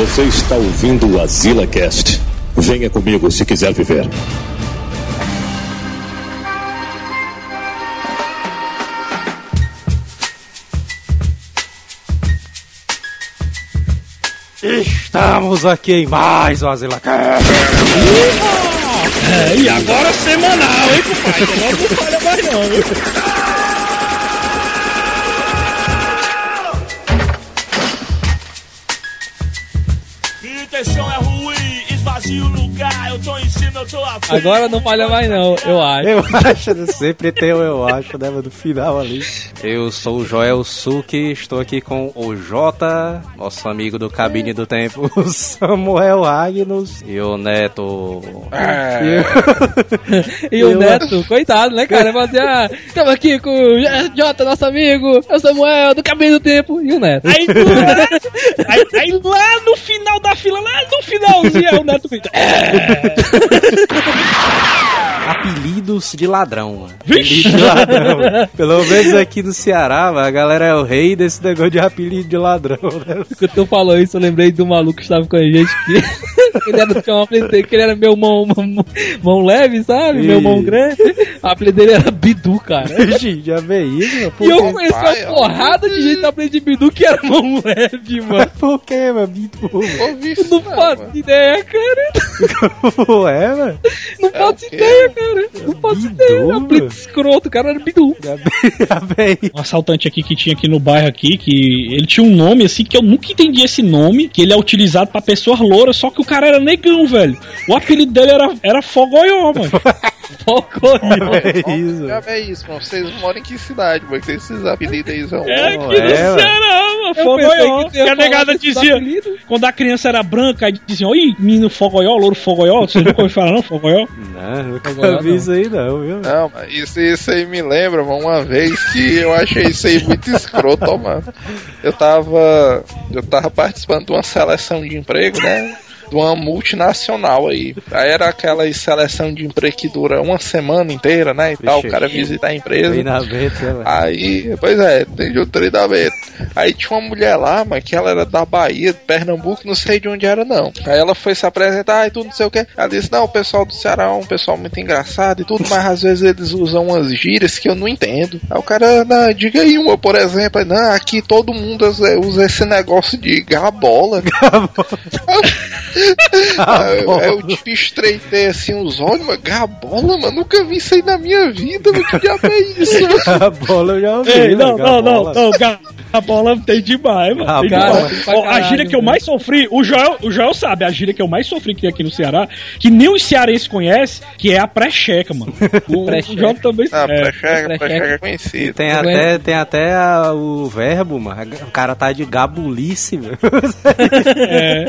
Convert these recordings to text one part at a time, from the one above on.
Você está ouvindo o Azila Cast. Venha comigo se quiser viver. Estamos aqui em mais um Azila Cast. É, e agora semanal, hein, compadre? Agora não falha mais não, viu? Esvazio o lugar, eu tô em cima, eu tô. Agora não falha mais não, eu acho. Eu acho, sempre tem o eu acho, né, no final ali. Eu sou o Joel Suki, estou aqui com o Jota, nosso amigo do Cabine do Tempo, o Samuel Agnus e o Neto. E o Eu- Neto, coitado, né, cara? Vai dizer, ah, estamos aqui com o Jota, nosso amigo, é o Samuel, do Cabelo do Tempo, e o Neto. Aí, lá, aí, aí lá no final da fila, lá no finalzinho, aí o Neto grita. É, Apelidos de ladrão, mano. Vixe! De ladrão. Pelo menos aqui no Ceará, mano, a galera é o rei desse negócio de apelido de ladrão, né? Quando tu falou isso, eu lembrei do maluco que estava com a gente que ele era do canal, que ele era meu mão, mão, mão leve, sabe? Meu Ih. mão grande. O apelido dele era Bidu, cara. Vixe, já veio isso? Por E eu conheci Pai, uma porrada de gente no apelido de Bidu que era mão leve, mano. Por quê, mano? Bidu, Ouvi Eu isso, não não, faço mano. ideia, cara. mano. é, mano? Não faço o quê? ideia, cara. Não faço Bidu, ideia. mano? Apelido escroto, o cara era Bidu. Já veio, já veio. Um assaltante aqui que tinha aqui no bairro aqui, que ele tinha um nome assim que eu nunca entendi esse nome, que ele é utilizado pra pessoas louras, só que o cara era negão, velho. O apelido dele era, era Fogoió, mano. Fogoió. É isso. Já é isso, mano. Vocês moram em que cidade, mano? que Tem esses apelidos aí, são. É aqui no é, mano. Ceará, mano. Fogoió. que a negada dizia, quando a criança era branca, aí diziam, oi, menino Fogoió, louro Fogoió. Vocês nunca ouviram falar não, Fogoió? Não, nunca vi não. isso aí não, viu? Não, mas isso, isso aí me lembra, mano, uma vez que eu achei isso aí muito escroto, mano. Eu tava. Eu tava participando de uma seleção de emprego, né? De uma multinacional aí. Aí era aquela seleção de emprego que dura uma semana inteira, né? E tal, o Vixe, cara visita a empresa. Treinamento, né? Aí, pois é, entendi o treinamento. Aí tinha uma mulher lá, mas que ela era da Bahia, de Pernambuco, não sei de onde era não. Aí ela foi se apresentar e tudo, não sei o que. Ela disse: Não, o pessoal do Ceará é um pessoal muito engraçado e tudo, mas às vezes eles usam umas gírias que eu não entendo. Aí o cara, não, diga aí uma, por exemplo, Aí, não, aqui todo mundo usa esse negócio de gabola. Aí eu- aí eu tipo, estreitei assim os olhos, mas gabola, mano, nunca vi isso aí na minha vida, mano, que diabo é isso, mano? A bola eu já ouvi. Ei, né, não, a não, não, não, ga- a bola tem demais, mano. Ah, tem cara, demais. Ó, a gíria que eu mais sofri, o Joel, o Joel sabe, a gíria que eu mais sofri que tem aqui no Ceará, que nem os cearenses conhecem, que é a pré-checa, mano. O, o Pré-checa. Joel também Ah, é. pré-checa, pré-checa. pré-checa é E conhecido. tem até, tem até a- o verbo, mano. O cara tá de gabulice, meu.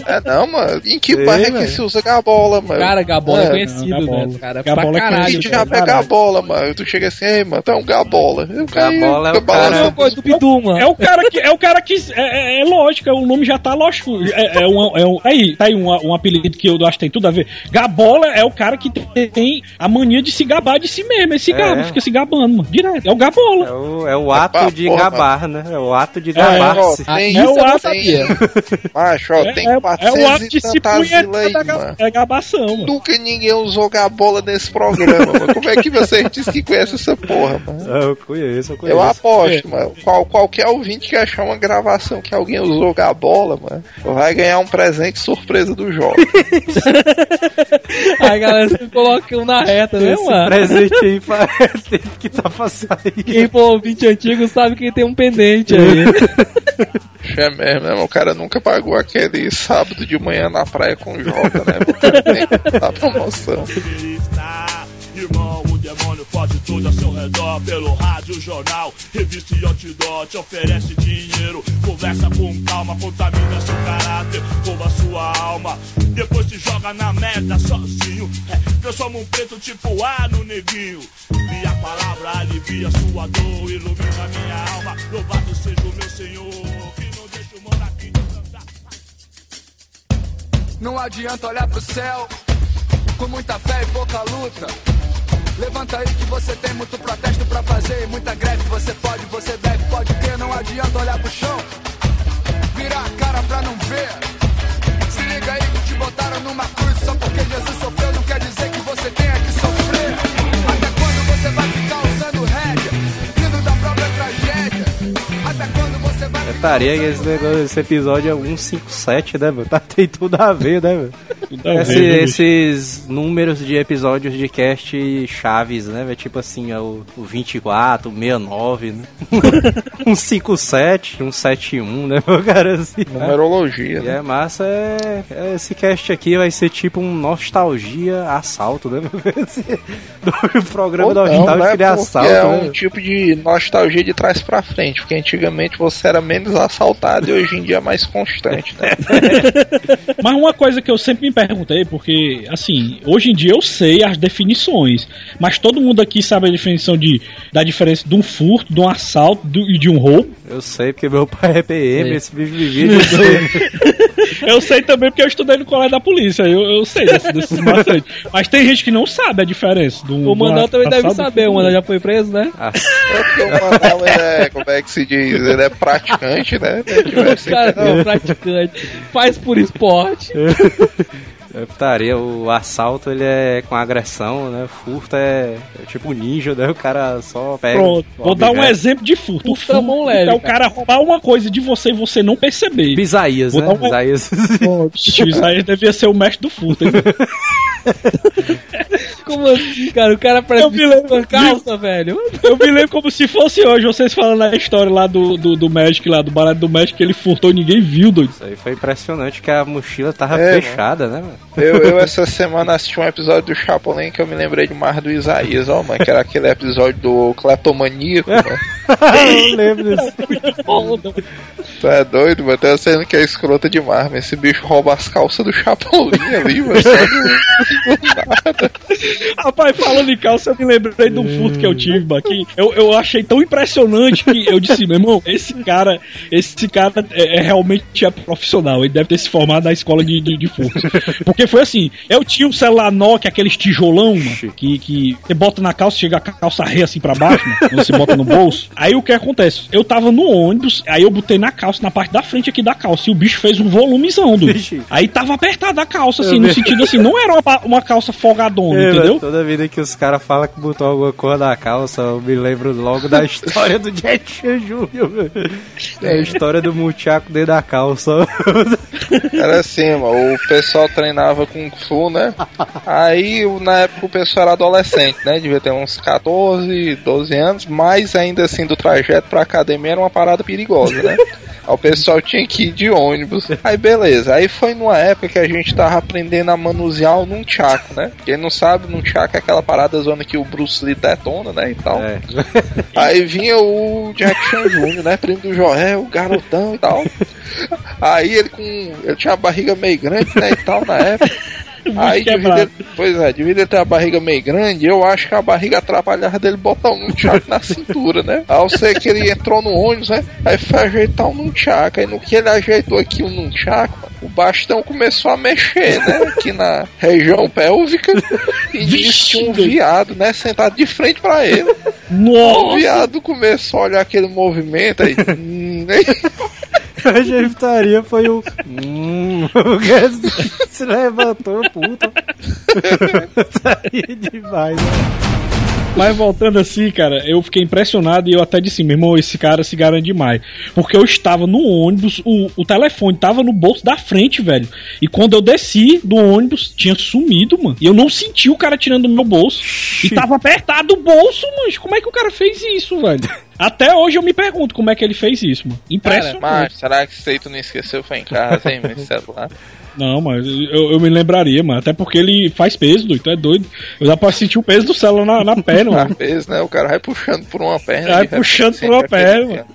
É, não, mano. Em que bairro é que velho. se usa gabola, mano? Cara, Gabola é, É, conhecido, Gabola. né? Cara, Gabola é pra caralho. que diabo é gabola, mano? Tu chega assim, ei, mano, é um gabola. Eu, Gabola é o gabola cara- não- Não, coisa do Bidu, mano. É o cara que. É o cara que. É, é- é lógico, é, o nome já tá lógico. É, é um, é um- aí, tá aí um, um apelido que eu acho que tem tudo a ver. Gabola é o cara que tem, a mania de se gabar de si mesmo. Ele se É. gaba, fica se gabando, mano. Direto. É o Gabola. É o, é o ato de porra, gabar, né? É o ato de gabar-se. Tem, isso É o ato- sabia. macho, ó, É, tem é, é 400 o ato e de se punhetar da é gabação, mano. Nunca ninguém usou gabola nesse programa, mano. Como é que você diz que conhece essa porra, mano? Eu conheço, eu conheço. Eu aposto, mano. Qual, qualquer ouvinte que achar uma gravação que alguém usou gabola, mano, vai ganhar um presente surpresa do jogo. Aí, galera, você coloca um na reta, né, Esse mano? presente aí fa- teve que tá pra sair. Quem for ouvinte antigo sabe que tem um pendente aí. É mesmo, né? O cara nunca pagou aquele sábado de manhã na praia com o Jota, né? A promoção. Fode tudo ao seu redor Pelo rádio, jornal, revista e outdoor Te oferece dinheiro, conversa com calma Contamina seu caráter, rouba sua alma. Depois se joga na merda sozinho. É, Transforma um preto tipo A no neguinho. E a palavra alivia sua dor Ilumina minha alma. Louvado seja o meu Senhor Que não deixa o monarquinho cantar Não adianta olhar pro céu com muita fé e pouca luta. Levanta aí que você tem muito protesto para fazer, muita greve, você pode, você deve, pode crer, não adianta olhar pro chão. Virar a cara pra não ver. Se liga aí que te botaram numa cruz só porque Jesus sofreu, não quer dizer que você tenha que sofrer. Até quando você vai ficar usando rédea, vindo da própria tragédia? Até quando você vai ficar. Eu estaria esse, negócio, esse episódio é 157, né, meu? Tá, tem tudo a ver, né, meu? Ver, Esse- né, bicho? esses números de episódios de cast chaves, né? velho? Tipo assim, é o, o 24, o 69, né? 157, 171, né, meu cara? Assim, né? Numerologia, E né? é massa, é, é- esse cast aqui vai ser tipo um nostalgia assalto, né? Do programa Ou não, nostálgico né? assalto, é né? um tipo de nostalgia de trás pra frente, porque antigamente você era menos assaltado e hoje em dia é mais constante, né? Mas uma coisa que eu sempre me perguntei, porque, assim, hoje em dia eu sei as definições, mas todo mundo aqui sabe a definição de, da diferença de um furto, de um assalto do- e de um roubo. Eu sei, porque meu pai é PM, esse bicho vivia de Eu sei também porque eu estudei no colégio da polícia, eu, eu sei desse- desses macetes. Mas tem gente que não sabe a diferença. Do, O Mandal também deve assalto saber, o Mandal já foi preso, né? Ah, É porque o ele é, como é que se diz? Ele é praticante, né? Cara é praticante, faz por esporte. é putaria, o assalto ele é com agressão, né? Furto é, é tipo ninja, né? O cara só pega. Pronto, vou dar um exemplo de furto. O Furto é mão furto leve, é o cara roubar uma coisa de você e você não perceber. Bisaías, Vou né? um- Bisaías. Aí devia ser o mestre do furto. Como assim, cara? O cara parece Eu me lembro- calça, velho. Eu me lembro como se fosse hoje, vocês falando a história lá do, do, do Magic, lá, do barato do Magic, que ele furtou e ninguém viu, doido. Isso aí foi impressionante que a mochila tava É, fechada, né, mano? Eu, eu essa semana assisti um episódio do Chapolin que eu me lembrei demais do Isaías, ó, mano, que era aquele episódio do Cleptomaníaco, mano. eu lembro desse. Tu é doido, mano? Tem uma cena que é escrota demais, mas esse bicho rouba as calças do Chapolin ali, mano. só do- do nada. Rapaz, falando em calça, eu me lembrei de um furto que eu tive, que eu, eu achei tão impressionante que eu disse, meu irmão, esse cara, esse cara é, é realmente é profissional, ele deve ter se formado na escola de, de, de furto. Porque foi assim, eu tinha um celular Nokia, aqueles tijolão, mano, que, que você bota na calça, chega a calça ré assim pra baixo, mano, você bota no bolso. Aí o que acontece? Eu tava no ônibus, aí eu botei na calça, na parte da frente aqui da calça, e o bicho fez um volumezão, do. Aí tava apertada a calça, assim, no sentido assim, não era uma, uma calça folgadona, É, entendeu? Mano, Toda vida que os caras falam que botou alguma cor na calça, eu me lembro logo da história do Jet velho. É a história do Muchaco dentro da calça. Era assim, mano, o pessoal treinava Kung Fu, né? Aí, na época, o pessoal era adolescente, né? Devia ter uns 14, 12 anos, mas ainda assim, do trajeto pra academia era uma parada perigosa, né? Aí o pessoal tinha que ir de ônibus. Aí beleza, aí foi numa época que a gente tava aprendendo a manusear o Nunchaku, né? Quem não sabe, Nunchaku é aquela parada zona que o Bruce Lee detona, né? E tal. É. Aí vinha o Jack Chan Jr., né? Primo do Joel, o garotão e tal. Aí ele com. Ele tinha a barriga meio grande, né? E tal, na época. Aí, devido ele, pois é, ele ter a barriga meio grande, eu acho que a barriga atrapalhava dele botar um nunchaku na cintura, né? Eu sei que ele entrou no ônibus, né? Aí foi ajeitar um nunchaku. Aí no que ele ajeitou aqui o nunchaku, mano, o bastão começou a mexer, né? Aqui na região pélvica. E disse que um viado, né? Sentado de frente pra ele. O Nossa! viado começou a olhar aquele movimento aí. A gritaria foi o. Hum, o que se levantou, puta. Saí demais, né? Mas voltando assim, cara, eu fiquei impressionado e eu até disse, meu irmão, esse cara se garante demais. Porque eu estava no ônibus, o, o telefone tava no bolso da frente, velho. E quando eu desci do ônibus, tinha sumido, mano. E eu não senti o cara tirando do meu bolso. E tava apertado o bolso, mano. Como é que o cara fez isso, velho? Até hoje eu me pergunto como é que ele fez isso, mano. Impressionante. Mas será que isso aí tu não esqueceu? Foi em casa, hein, meu celular? Não, mas eu, eu me lembraria, mano. Até porque ele faz peso, doido. Tu é doido. Eu dá pra sentir o peso do celular na, na perna, Às mano. vezes, né? O cara vai puxando por uma perna. Vai puxando por uma perna,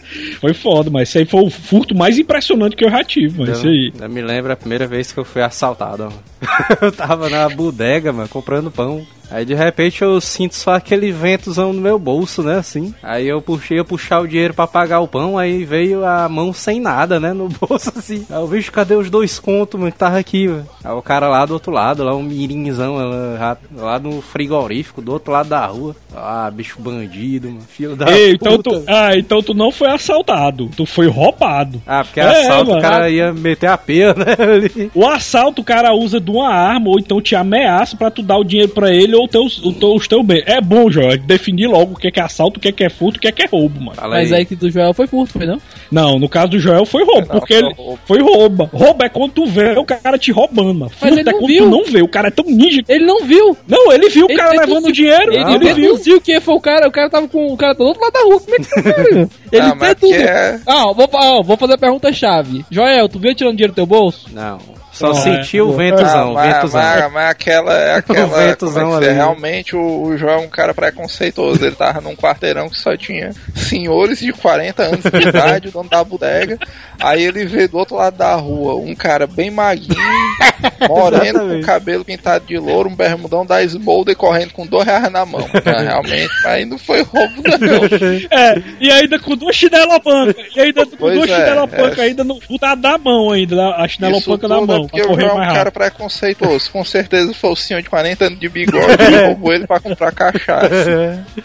Foi foda, mas esse aí foi o furto mais impressionante que eu já tive, mano. Isso aí. Eu me lembro a primeira vez que eu fui assaltado. ó. eu tava na bodega, mano, comprando pão. Aí de repente eu sinto só aquele ventozão no meu bolso, né, assim. Aí eu puxei, eu puxar o dinheiro pra pagar o pão, aí veio a mão sem nada, né, no bolso, assim. Aí eu vejo, cadê os dois contos, mano, que tava aqui, mano. Aí o cara lá do outro lado, lá um mirinzão, lá, lá no frigorífico, do outro lado da rua. Ah, bicho bandido, mano, filho da Ei, então puta. tu, ah, então tu não foi assaltado, tu foi roubado. Ah, porque É, assalto mano. o cara ia meter a pena, né, ali. O assalto o cara usa de uma arma ou então te ameaça pra tu dar o dinheiro pra ele defendeu o teu, o teu, os teus bens. É bom, Joel, definir logo o que é, que é assalto, o que é, que é furto, o que é, que é roubo, mano. Fala Mas aí que do Joel foi furto, foi não? Não, no caso do Joel foi roubo, Não, porque foi ele roubo. foi roubo. Roubo é quando tu vê o cara te roubando, mano. Furto ele é quando viu. tu não vê. O cara é tão ninja. que- Ele não viu. Não, ele viu o Ele cara deduziu- levando o dinheiro. Ele, Ele, viu. deduziu que foi o cara, o cara tava com o cara do outro lado da rua. Como é que você viu? Ele Ah, deduziu. que é- Ah, vou, ah, vou fazer a pergunta chave. Joel, tu viu tirando dinheiro do teu bolso? Não. Só senti é. o ventuzão, mas, ventuzão. mas- mas aquela aquela. como é ali. é? Realmente o, o João é um cara preconceituoso. Ele tava num quarteirão que só tinha senhores de 40 anos de idade, o dono da bodega. Aí ele vê do outro lado da rua um cara bem maguinho, moreno, com cabelo pintado de louro, um bermudão da Smolder correndo com dois reais na mão. Realmente, mas não foi roubo, não. É, e ainda com duas chinelas panca. E ainda com Pois duas é, chinelas é. ainda no, o da, da mão ainda, da- a chinela panca na mão. Porque o João é um cara preconceituoso. Com certeza foi o senhor de 40 anos de bigode que roubou ele pra comprar cachaça.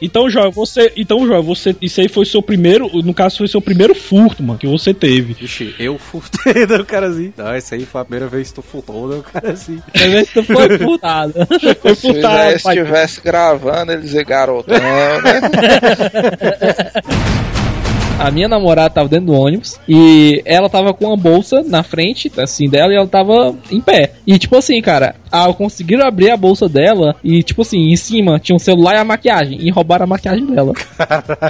Então, Joel, você. Então, Joel, você. Isso aí foi seu primeiro. No caso, foi seu primeiro furto, mano, que você teve. Vixe, eu furtei do cara assim. Não, isso aí foi a primeira vez que tu furtou do cara assim. Às vezes tu foi furtado. Foi Se o furtado, pai. estivesse gravando, ele dizer garotão, né? A minha namorada tava dentro do ônibus e ela tava com uma bolsa na frente, assim, dela e ela tava em pé. E tipo assim, cara, ah, conseguiram abrir a bolsa dela e tipo assim, em cima tinha um celular e a maquiagem e roubaram a maquiagem dela.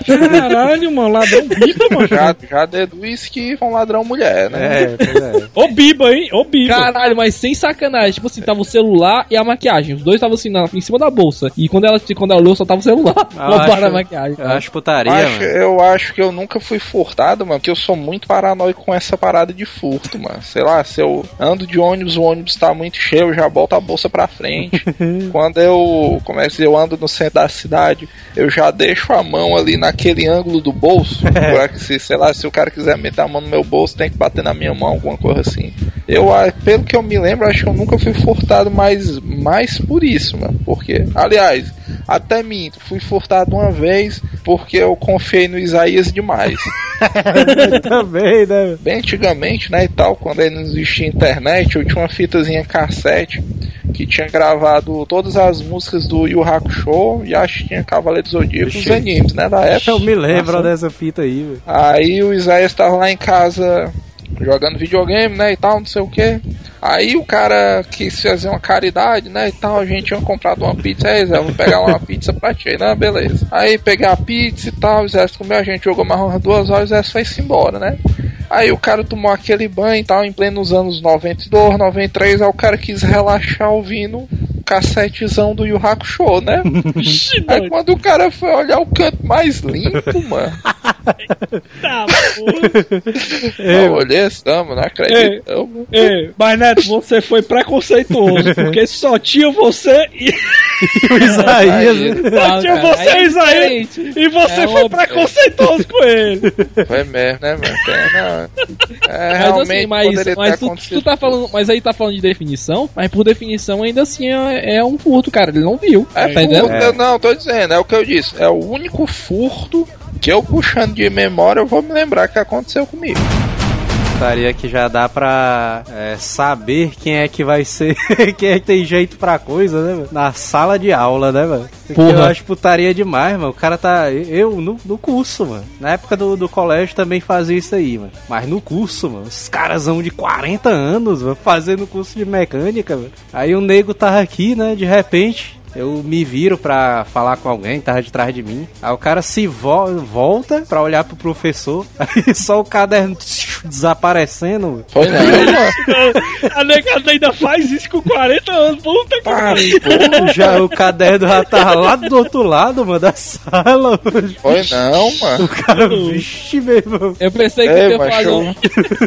Caralho, mano, ladrão biba, mano. Já, já deduz que foi um ladrão mulher, né? É, pois é. Ô biba, hein? Ô biba. Caralho, mas sem sacanagem. Tipo assim, tava o celular e a maquiagem. Os dois estavam assim na, em cima da bolsa. E quando ela, quando ela olhou, só tava o celular. Eu Roubaram acho- a maquiagem. Eu acho putaria, Acho- mano. eu acho que eu nunca fui furtado, mano, porque eu sou muito paranoico com essa parada de furto, mano. Sei lá, se eu ando de ônibus, o ônibus tá muito cheio, eu já boto a bolsa pra frente. Quando eu começo, eu ando no centro da cidade, eu já deixo a mão ali naquele ângulo do bolso. pra que se, sei lá, se o cara quiser meter a mão no meu bolso, tem que bater na minha mão, alguma coisa assim. Eu, ah, pelo que eu me lembro, acho que eu nunca fui furtado mais, mais por isso, mano. Porque, aliás, até minto, fui furtado uma vez porque eu confiei no Isaías demais. Também, né? Bem antigamente, né, e tal, quando ainda não existia internet, eu tinha uma fitazinha cassete que tinha gravado todas as músicas do Yu Hakusho e acho que tinha Cavaleiro do Zodíaco, os animes, né, da época. Eu me lembro Nossa. dessa fita aí, velho. Aí o Isaías tava lá em casa jogando videogame, né, e tal, não sei o que. Aí o cara quis fazer uma caridade, né, e tal, a gente tinha comprado uma pizza, aí Zé, vou pegar uma pizza pra ti, né, beleza. Aí peguei a pizza e tal, o Zé comeu, a gente jogou mais umas duas horas, o Zé foi-se embora, né. Aí o cara tomou aquele banho e tal, em plenos anos 92, 93, aí o cara quis relaxar ouvindo o cassetezão do Yu Hakusho, né. Aí quando o cara foi olhar o canto mais limpo, mano, Tá, eu olhei assim, não. Ei, mas Neto, você foi preconceituoso, porque só tinha você e O Isaías. Aí, só tinha você é e Isaías, diferente. e você É foi óbvio. preconceituoso com ele. Foi mesmo, né, mano? É, Mas realmente assim, mas, mas ter tu, tu tá falando, mas aí tá falando de definição, mas por definição ainda assim é, é um furto, cara. Ele não viu. É tá furto, não, tô dizendo, é o que eu disse. É o único furto que eu puxando de memória eu vou me lembrar que aconteceu comigo. Putaria que já dá pra é, saber quem é que vai ser, quem é que tem jeito pra coisa, né, mano? Na sala de aula, né, mano? Eu acho putaria demais, mano. O cara tá. Eu no, no curso, mano. Na época do, do colégio também fazia isso aí, mano. Mas no curso, mano. Os caras são de 40 anos, mano, fazendo curso de mecânica, mano. Aí o nego tava aqui, né, de repente. Eu me viro pra falar com alguém, tava de trás de mim. Aí o cara se vo volta pra olhar pro professor. Aí só o caderno desaparecendo. Foi não, mano. A negada ainda faz isso com 40 anos, puta que Ah, Já o caderno já tava lá do outro lado, mano, da sala. mano. Foi não, O mano. cara, vixe, meu irmão. Eu pensei que Ei, um-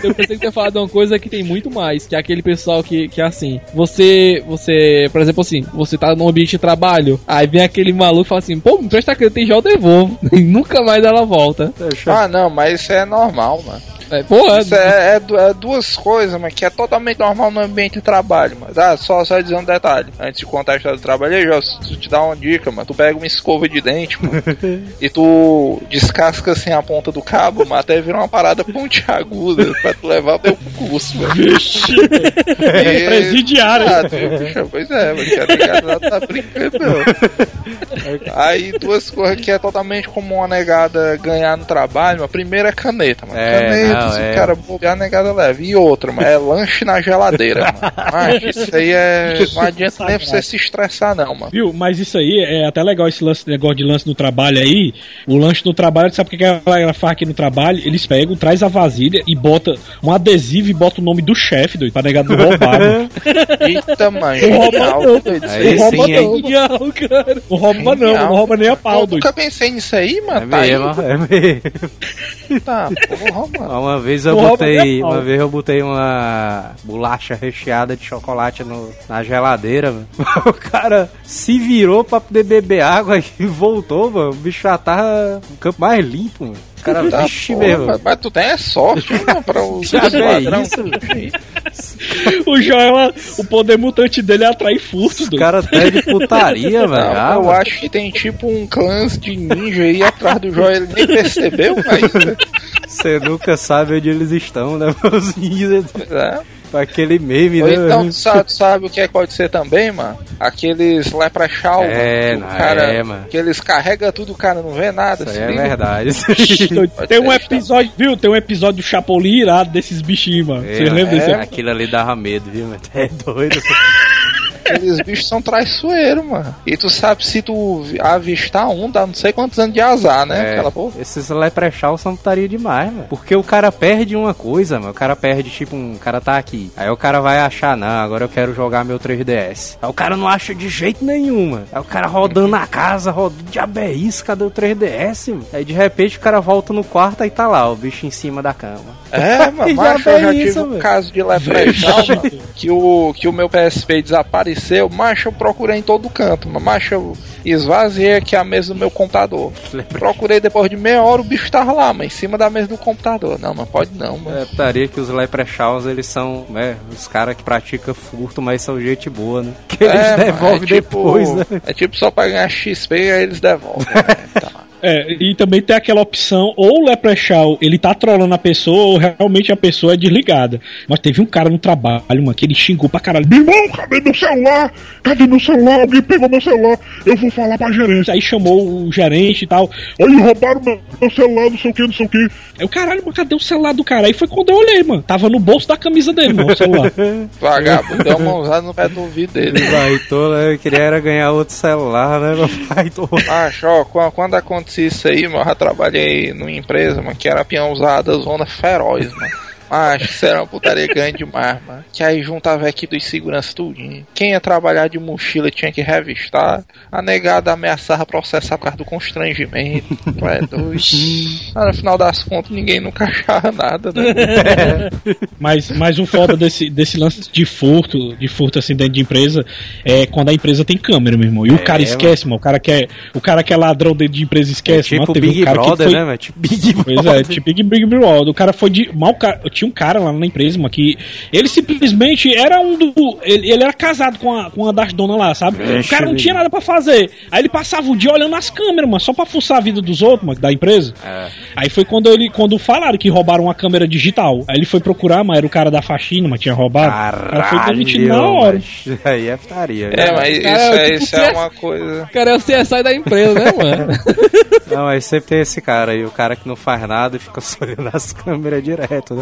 Eu pensei que falar de uma coisa que tem muito mais, que é aquele pessoal que, que é assim, você, você, por exemplo assim, você tá num ambiente de trabalho, aí vem aquele maluco e fala assim, pô, me presta tem já eu devolvo. E nunca mais ela volta. Ah, não, mas isso é normal, mano. É, porra, Isso é, é é duas coisas, mas que é totalmente normal no ambiente de trabalho, mas ah, só, só dizer um detalhe. Antes de contar a história do trabalho, aí, tu te dá uma dica, mano. Tu pega uma escova de dente, mano, e tu descasca assim a ponta do cabo, mas até vira uma parada pontiaguda pra tu levar o teu curso, mano. Vixe, E- presidiário. Ah, tu, pois é, mas que a negada tá brincando. Aí duas coisas que é totalmente comum a negada ganhar no trabalho. A primeira é caneta, mano. É, caneta, não, se é. cara bobear, a negada leva. E outra, mano, é lanche na geladeira, mano. Mas isso aí é. Não adianta nem você se estressar, não, mano. Viu? Mas isso aí é até legal esse lance, negócio de lance no trabalho aí. O lanche no trabalho, sabe o que a galera faz aqui no trabalho? Eles pegam, traz a vasilha e bota um adesivo e bota o nome do chefe, doido, pra negar não roubar. mano. Eita, mano. Não rouba não. doido. Aí Não rouba não? Genial, cara. Não rouba não, não rouba nem a pau, Eu doido. nunca pensei nisso aí, É mano. Tá aí, mesmo, é mesmo. tá, porra, mano. Uma vez eu botei, é uma vez eu botei uma bolacha recheada de chocolate no- na geladeira, mano. O cara se virou pra poder beber água e voltou, mano. O bicho já tava no campo mais limpo, mano. O cara, Tá, vixe, porra, mesmo. mas, tu tem é sorte, mano, pra o Já é isso, O Joel, o poder mutante dele é atrair furtos, Os caras até de putaria, velho. Ah, eu acho que tem tipo um clã de ninja aí atrás do Joel, ele nem percebeu, mas Você nunca sabe onde eles estão, né, meus ninjas? é. Aquele meme, Ou né? então, tu sabe, sabe o que é que pode ser também, mano? Aqueles leprechaun, É, mano, cara, é, mano. que eles carregam tudo, o cara não vê nada. Isso é verdade. Tem um tá. episódio, viu? Tem um episódio do Chapolin irado desses bichinhos, mano. Vocês É, lembram desse? é, Aquilo ali dava medo, viu? mano? É doido. Aqueles bichos são traiçoeiros, mano. E tu sabe se tu avistar um, dá não sei quantos anos de azar, né? É, Aquela porra. esses leprechal são putaria demais, mano. Porque o cara perde uma coisa, mano. O cara perde, tipo, um cara tá aqui. Aí o cara vai achar, não, agora eu quero jogar meu 3DS. Aí o cara não acha de jeito nenhum, mano. Aí o cara rodando na casa, rodando diabo é isso, cadê o 3DS, mano? Aí de repente o cara volta no quarto e tá lá, o bicho em cima da cama. É, mano, macho, eu já tem tive isso, um velho. caso de leprechaun, mano, que o, que o meu PSP desapareceu, macho, eu procurei em todo canto, mas macho, eu esvaziei aqui a mesa do meu computador. Procurei depois de meia hora, o bicho tava lá, mas em cima da mesa do computador. Não, não pode não, mano. É putaria que os leprechauns, eles são, né, os caras que praticam furto, mas são gente boa, né? Que eles É, mano, devolvem é tipo- depois, né? É tipo só pra ganhar XP e aí eles devolvem. né? Tá. É, e também tem aquela opção, ou o Leprechaun, ele tá trolando a pessoa, ou realmente a pessoa é desligada. Mas teve um cara no trabalho, mano, que ele xingou pra caralho. Meu irmão, cadê meu celular? Cadê meu celular? Alguém pegou meu celular. Eu vou falar pra gerência. Aí chamou o gerente e tal. Aí roubaram meu, meu celular, não sei o que, não sei o que. Aí o caralho, mano, cadê o celular do cara? Aí foi quando eu olhei, mano. Tava no bolso da camisa dele, mano, o celular. Vagabundo deu uma usada no pé do ouvido dele. Baitou, né? Eu queria era ganhar outro celular, né? Meu pai tô... Macho, ó, quando, quando acontecia isso aí, mano, eu já trabalhei numa empresa, mano, que era peão usada, zona feroz, mano. Macho, isso era uma putaria grande demais, mano. Que aí juntava a equipe dos segurança tudinho. Quem ia trabalhar de mochila tinha que revistar. A negada ameaçava processar por causa do constrangimento. Tu é doido. Mas no final das contas, ninguém nunca achava nada, né? Mas, mas o foda desse, desse lance de furto, de furto assim dentro de empresa, é quando a empresa tem câmera, meu irmão. E o É, cara esquece, mano. O cara que é, o cara que é ladrão dentro de empresa esquece, tipo mano. Teve Big um cara Brother, que foi, né, mano? Tipo Big Pois Brother. é, tipo Big Big Brother. O cara foi de. Mal, tinha um cara lá na empresa, mano, que ele simplesmente era um do. Ele, ele era casado com, a, com uma das donas lá, sabe? Vixe, o cara não tinha nada pra fazer. Aí ele passava o dia olhando as câmeras, mano, só pra fuçar a vida dos outros, mano, da empresa. É. Aí foi quando ele quando falaram que roubaram uma câmera digital. Aí ele foi procurar, mas era o cara da faxina, mas tinha roubado. o cara foi demitido na Caralho, hora. aí é putaria. É, mas isso Cara, é, tipo, isso é uma coisa. Cara, é o CSI da empresa, né, mano? Não, mas sempre tem esse cara aí, o cara que não faz nada e fica só olhando as câmeras direto, né?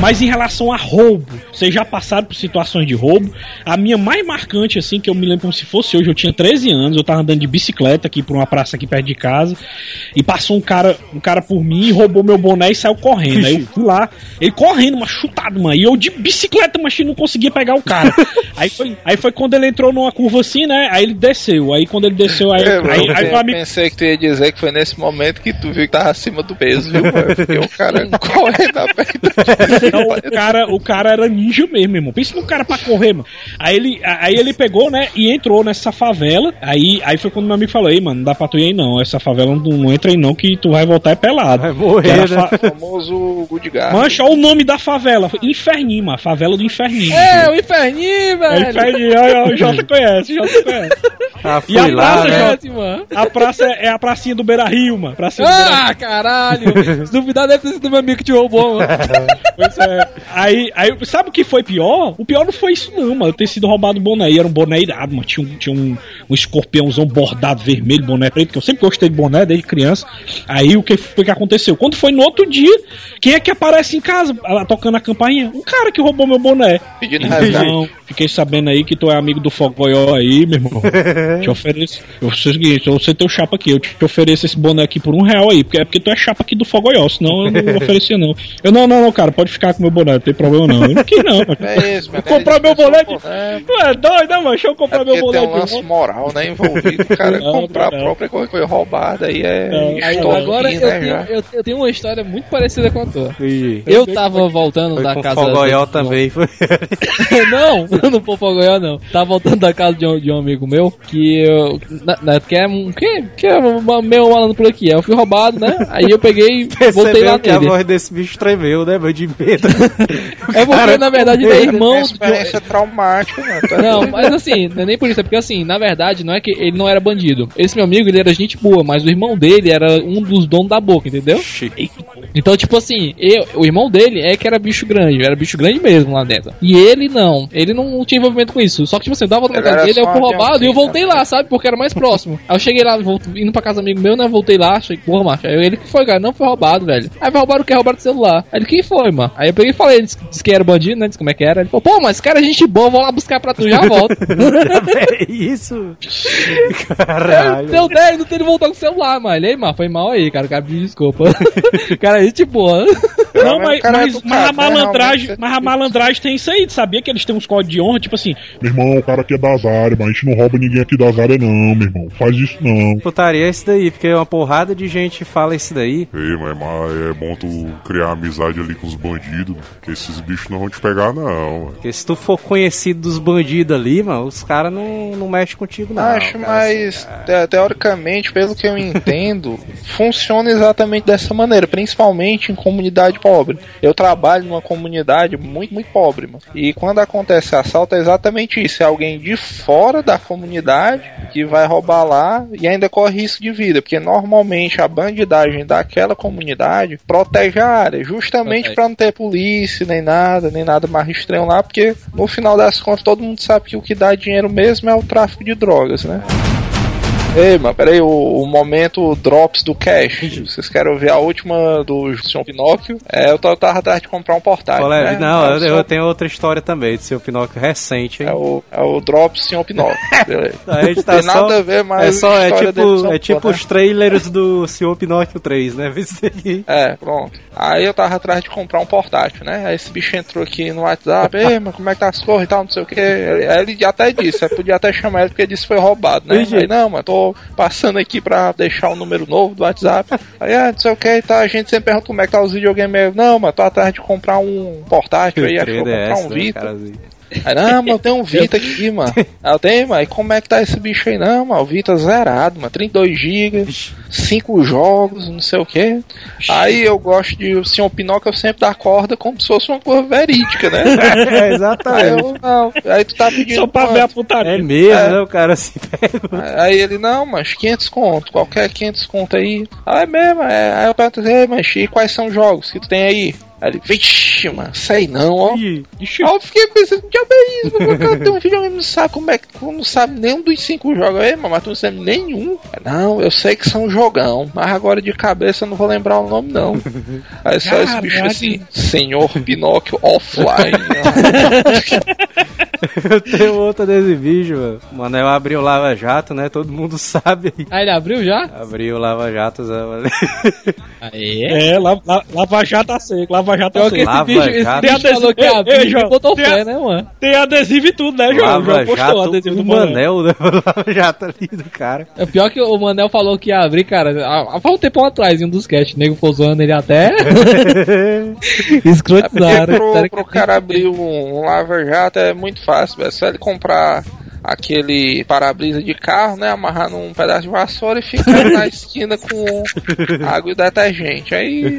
Mas em relação a roubo, vocês já passaram por situações de roubo? A minha mais marcante, assim, que eu me lembro como se fosse hoje, eu tinha 13 anos, eu tava andando de bicicleta aqui por uma praça aqui perto de casa, e passou um cara, um cara por mim e roubou meu boné e saiu correndo. Aí eu fui lá, ele correndo, mas chutado, mano. E eu de bicicleta, mas não conseguia pegar o cara. aí, foi, aí foi quando ele entrou numa curva assim, né? Aí ele desceu. Aí quando ele desceu, aí, É, aí, mano, aí, eu amigo. pensei que tu ia dizer que foi nesse momento que tu viu que tava acima do peso, viu, mano? Porque o cara correndo na perto Não, o cara, o cara era ninja mesmo, irmão. Pensa no cara pra correr, mano. Aí ele, aí ele pegou, né, e entrou nessa favela. Aí, aí foi quando meu amigo falou: Ei, mano, não dá pra tu ir aí não. Essa favela não, não entra aí não, que tu vai voltar é pelado. Vai morrer, né? fa- O famoso Good Guy. Mancha, olha o nome da favela. Inferninho, mano. Favela do Inferninho. É, o inferninho, É velho. Inferninho, olha, olha, o Jota conhece, o Jota conhece. Ah, E a lá, praça, né? mano. A praça é a pracinha do Beira Rio, mano. Pracinha do Beira Ah, caralho. Se duvidar, deve ter sido meu amigo que te roubou, mano. É. Aí, aí, sabe o que foi pior? O pior não foi isso, não, mano. Ter sido roubado o boné. E era um boné irado, mano. Tinha um, tinha um, um escorpiãozão bordado vermelho, boné preto, que eu sempre gostei de boné desde criança. Aí o que foi que aconteceu? Quando foi no outro dia, quem é que aparece em casa ah, tocando a campainha? Um cara que roubou meu boné. Pedindo resgate. Não, fiquei sabendo aí que tu é amigo do Fogoió aí, meu irmão. te ofereço. Eu sei o seguinte, eu sei teu chapa aqui, eu te, te ofereço esse boné aqui por um real aí, porque é porque tu é chapa aqui do Fogoió, senão eu não oferecia não. Eu não, não, não, cara, pode ficar com meu boné, não tem problema não. Eu não quis não, mano. É isso, mas comprar meu boné de. É, Tu é doido, né, mano? Deixa eu comprar é meu boné tem um lance moral, né, envolvido. O cara Não, comprar não. a própria coisa que foi roubada aí é Não. Estorquinho, agora eu né, tenho, eu, eu tenho uma história muito parecida com a tua. Eu tava voltando Foi da casa. Fogoió de- também. Foi. não, não foi Fogoió, não. Tava voltando da casa de um, de um amigo meu que eu. Na, na, que é um. Que, que é meio malandro por aqui. Eu fui roubado, né? Aí eu peguei e voltei lá que a nele. voz desse bicho tremeu, né, meu? De medo. É porque, Cara, na verdade, ele é Tem irmão de. experiência traumática, mano. tá Não, doido? mas assim, não é nem por isso, é porque assim, na verdade, não é que ele não era bandido. Esse meu amigo, ele era gente boa, mas o irmão dele era um dos donos da boca, entendeu? Então, tipo assim, eu, o irmão dele é que era bicho grande, era bicho grande mesmo lá dentro. E ele não, ele não tinha envolvimento com isso. Só que, tipo assim, eu tava na casa dele, eu fui roubado e eu voltei tá? lá, sabe? Porque era mais próximo. Aí eu cheguei lá, indo pra casa do amigo meu, né? Voltei lá, achei, porra, macho. Aí ele que foi, cara, não foi roubado, velho. Aí vai roubar o que? Roubaram o celular. Aí ele, quem foi, mano? Aí eu peguei e falei, ele disse, disse que era bandido, né? Disse como é que era. Ele falou, pô, mas esse cara é gente boa, vou lá buscar pra tu, já volto. É isso? Caralho. Deu 10, não tem ele voltar com o celular, mano. Ei, mano, foi mal aí, cara. O cara pediu desculpa. cara, é gente boa. Não, Mas mas, é mas, a malandragem, mas a malandragem tem isso aí, tu sabia que eles têm uns códigos de honra, tipo assim, Meu irmão, o cara aqui é das áreas, mas a gente não rouba ninguém aqui das áreas, não, meu irmão. Faz isso não. Putaria é isso daí, porque uma porrada de gente fala isso daí. Ei, mas, mas é bom tu criar amizade ali com os bandidos, que esses bichos não vão te pegar, não. mano. Porque se tu for conhecido dos bandidos ali, mano, os caras não, não mexem contigo, não. Acho, cara. mas te- teoricamente, pelo que eu entendo, funciona exatamente dessa maneira, principalmente em comunidade pobre. Eu trabalho numa comunidade muito, muito pobre, mano. E quando acontece assalto é exatamente isso, é alguém de fora da comunidade que vai roubar lá e ainda corre risco de vida, porque normalmente a bandidagem daquela comunidade protege a área, justamente para não ter polícia nem nada, nem nada mais estranho lá, porque no final das contas todo mundo sabe que o que dá dinheiro mesmo é o tráfico de drogas, né? Ei, mano, peraí, o, o momento Drops do Cash. Vocês querem ouvir a última do Sr. Pinóquio? É, eu tava, atrás de comprar um portátil. Olha, né? não, É eu, eu tenho outra história também, de seu Pinóquio recente, hein? É o, é o Drops Sr. Pinóquio. A gente tá Tem só- nada a ver, mas É só, é tipo, é tipo os trailers do Senhor Pinóquio 3, né? É, pronto. Aí eu tava atrás de comprar um portátil, né? Aí esse bicho entrou aqui no WhatsApp, ei, mas como é que tá as coisas e tal, não sei o que. Aí ele até disse, aí podia até chamar ele porque disse que foi roubado, né? Aí não, mas tô passando aqui pra deixar o número novo do WhatsApp. Aí, ah, não sei o que, tá, a gente sempre pergunta como é que tá os videogames. Não, mas tô atrás de comprar um portátil aí, acho que vou comprar 3DS, um né, Vita. carazinho? Aí, não, mas eu tenho um Vita aqui, mano. Aí eu tenho, mas como é que tá esse bicho aí? Não, mano, o Vita zerado, mano. 32 GB, 5 jogos, não sei o que. Aí eu gosto de o Senhor Pinóquio, eu sempre dá corda como se fosse uma coisa verídica, né? É, Aí exatamente. eu, não. Aí tu tá pedindo. só pra ver a quanto? putaria. É mesmo, É. né? O cara se pega. Aí ele, não, mas 500 conto, qualquer 500 conto aí. Aí é mesmo, é. Aí eu pergunto, ei, mas e quais são os jogos que tu tem aí? Aí ele, vixe, mano, sei não, ó. Aí eu fiquei pensando, que é isso? O cara tem um videogame não sabe como é que. tu Não sabe nenhum dos cinco jogos aí, mas tu não sabe nenhum. Não, eu sei que são jogão, mas agora de cabeça eu não vou lembrar o nome, não. Aí só esse bicho Caralho. assim, Senhor Pinóquio offline. Eu tenho outra desse vídeo, mano. O Manel abriu o Lava Jato, né? Todo mundo sabe. Aí ele abriu já? Abriu o Lava Jato, Zé. mano. Aí. É, la- la- Lava Jato tá seco, Lava Jato tá esse seco. Lava bicho, esse Jato. bicho falou que adesivo- abriu Ei, e João, botou tem fé, a- né, mano? Tem adesivo e tudo, né, João? Lava João postou o Jato, adesivo do Manel. Né? O Lava Jato ali do cara. É pior que o Manel falou que ia abrir, cara, há, há um tempão atrás, em um dos cast, o nego ficou zoando ele até. É Escrotizaram. pro, Disseram pro que- cara abrir um, um Lava Jato é muito fácil, velho. É só ele comprar aquele para-brisa de carro, né? Amarrar num pedaço de vassoura e ficar na esquina com água e detergente. Aí.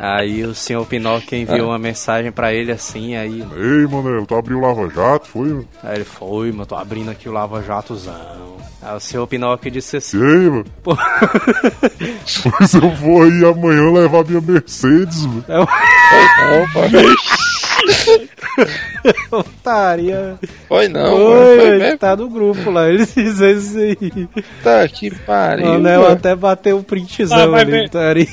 Aí o senhor Pinóquio enviou uma mensagem pra ele assim, aí. Ei, Manel, tu abriu o Lava Jato, foi? Aí ele foi, mano, tô abrindo aqui o Lava Jatozão. Aí o senhor Pinóquio disse E assim. aí, mano? Pô. Pois eu vou aí amanhã levar minha Mercedes, mano. Opa, Otaria. foi não, mano. Oi, Foi ele mesmo. tá no grupo lá, ele diz isso aí. Tá que pariu. O mano. até bateu um Ah, printzão vai ali, ver. otaria.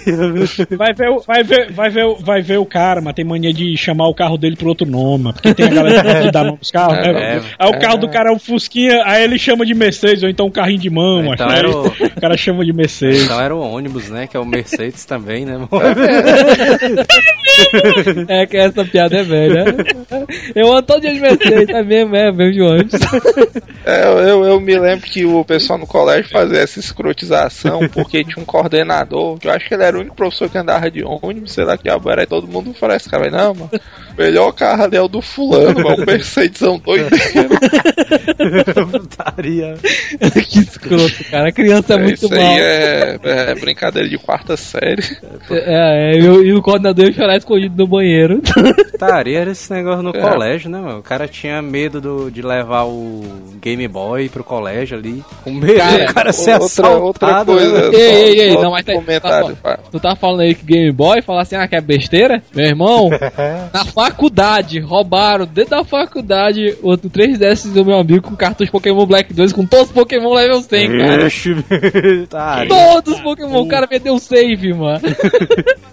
Vai ver, o- vai, ver, vai, ver, o- vai ver o cara, mas tem mania de chamar o carro dele por outro nome, porque tem a galera que dar nome pros carros, né? É, Aí o carro do cara é um Fusquinha, aí ele chama de Mercedes, ou então um carrinho de mão, Então era Aí o- o cara chama de Mercedes. Então era o ônibus, né? Que é o Mercedes também, né? É que essa piada é velha. Eu ando todo dia de Mercedes, é mesmo, é mesmo de ônibus. É, eu, eu, me lembro que o pessoal no colégio fazia essa escrotização porque tinha um coordenador, que eu acho que ele era o único professor que andava de ônibus, sei lá que diabo era, e todo mundo parece, cara, não, mano, melhor carro ali é o do fulano, mano, um Mercedesão doideiro. Otaria. que escroto, cara. A criança é muito Isso mal. aí é, é brincadeira de quarta série. É, é, e, o- e o coordenador ia chorar escondido no banheiro. Otaria era esse negócio no É. colégio, né, mano? O cara tinha medo do, de levar o Game Boy pro colégio ali. Com medo Cara, do cara ser outra, outra assaltado. coisa, né? Ei, ei, ei, não, mas tem- comentário, tá Tu tá falando aí que Game Boy fala assim, ah, que é besteira? Meu irmão, na faculdade, roubaram dentro da faculdade o 3DS do meu amigo com cartucho Pokémon Black 2 com todos os Pokémon level 100, cara. Ixi, Otaria. Todos os Pokémon, o cara vendeu save, mano.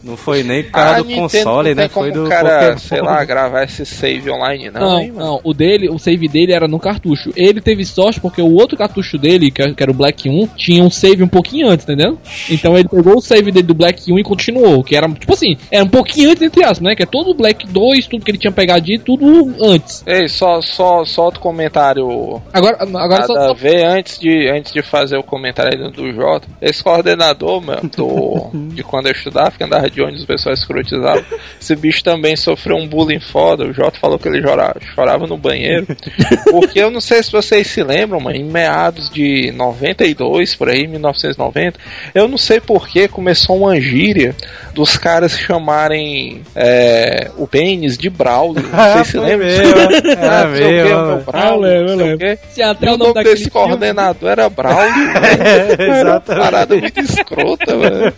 Não foi nem por causa do Nintendo console, né? Foi do cara, Pokémon. sei lá, gravar esse save online, não, Não, hein, não, o dele, o save dele era no cartucho. Ele teve sorte porque o outro cartucho dele, que era o Black 1, tinha um save um pouquinho antes, entendeu? Então ele pegou o save dele do Black 1 e continuou, que era, tipo assim, era um pouquinho antes, entre aspas, né? Que é todo o Black 2, tudo que ele tinha pegado de tudo antes. Ei, só, só, só outro comentário Agora, agora só, ver antes de, antes de fazer o comentário do Jota. Esse coordenador, mano, do, de quando eu estudava, que andava de ônibus, o pessoal escrotizava. Esse bicho também sofreu um bullying foda. O Jota falou que ele chorava, chorava no banheiro. Porque eu não sei se vocês se lembram, mano, em meados de 92, por aí, 1990, eu não sei por que começou uma gíria dos caras chamarem é, o pênis de Braulio. Não sei se Foi lembram. mesmo, era Ah, não sei mesmo, o meu. Braulio, Eu lembro, se até E o o nome desse filme- coordenador era Braulio. É, Era uma exatamente. parada muito escrota, velho.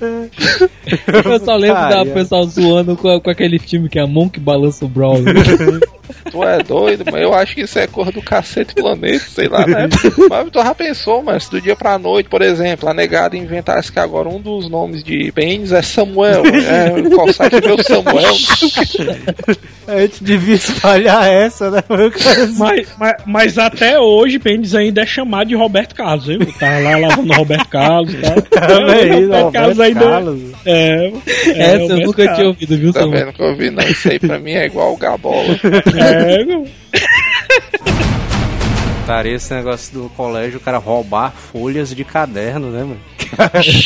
Eu só lembro da Putaria. pessoal zoando com, com aquele filme que é a Monk Balança o bro. Tu é doido, mas eu acho que isso é cor do cacete planeta, sei lá, né? Mas tu já pensou, mas do dia pra noite, por exemplo, a negada inventasse que agora um dos nomes de pênis é Samuel. É, coçar aqui meu Samuel. A gente devia espalhar essa, né? Mas, mas, mas até hoje, Pênis ainda é chamado de Roberto Carlos, viu? Tá lá lavando Roberto Carlos e tal. Também, Roberto Roberto Carlos ainda. Carlos. É, é, Essa eu nunca tinha Carlos. ouvido, viu, Tá Samuel? vendo que eu vi? Não, isso aí pra mim é igual o Gabola. É, meu. Cara, esse negócio do colégio, o cara roubar folhas de caderno, né, mano?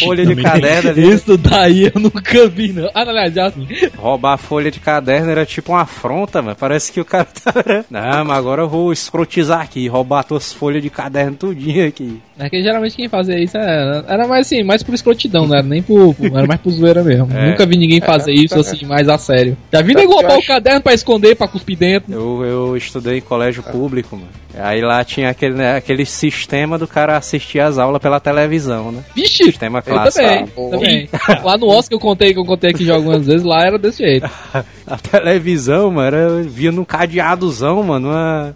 folha de caderno ali. Isso daí eu nunca vi, não. Ah, aliás, já assim. Roubar folha de caderno era tipo uma afronta, mano. Parece que o cara tá. Não, mas agora eu vou escrotizar aqui, roubar tuas folhas de caderno tudinho aqui. É que geralmente quem fazia isso era, era mais assim, mais por escrotidão, não era nem por. por- era mais por zoeira mesmo. É. Nunca vi ninguém fazer isso assim, mais a sério. Já vi nego roubar o caderno pra esconder, pra cuspir dentro. Eu, eu estudei em colégio público, mano. Aí lá tinha aquele, né, aquele sistema do cara assistir as aulas pela televisão, né? Vixe, Sistema eu clássico. também, Ah, também. Lá no Oscar que eu contei, que eu contei aqui já algumas vezes, lá era desse jeito. A televisão, mano, era, via num cadeadozão, mano,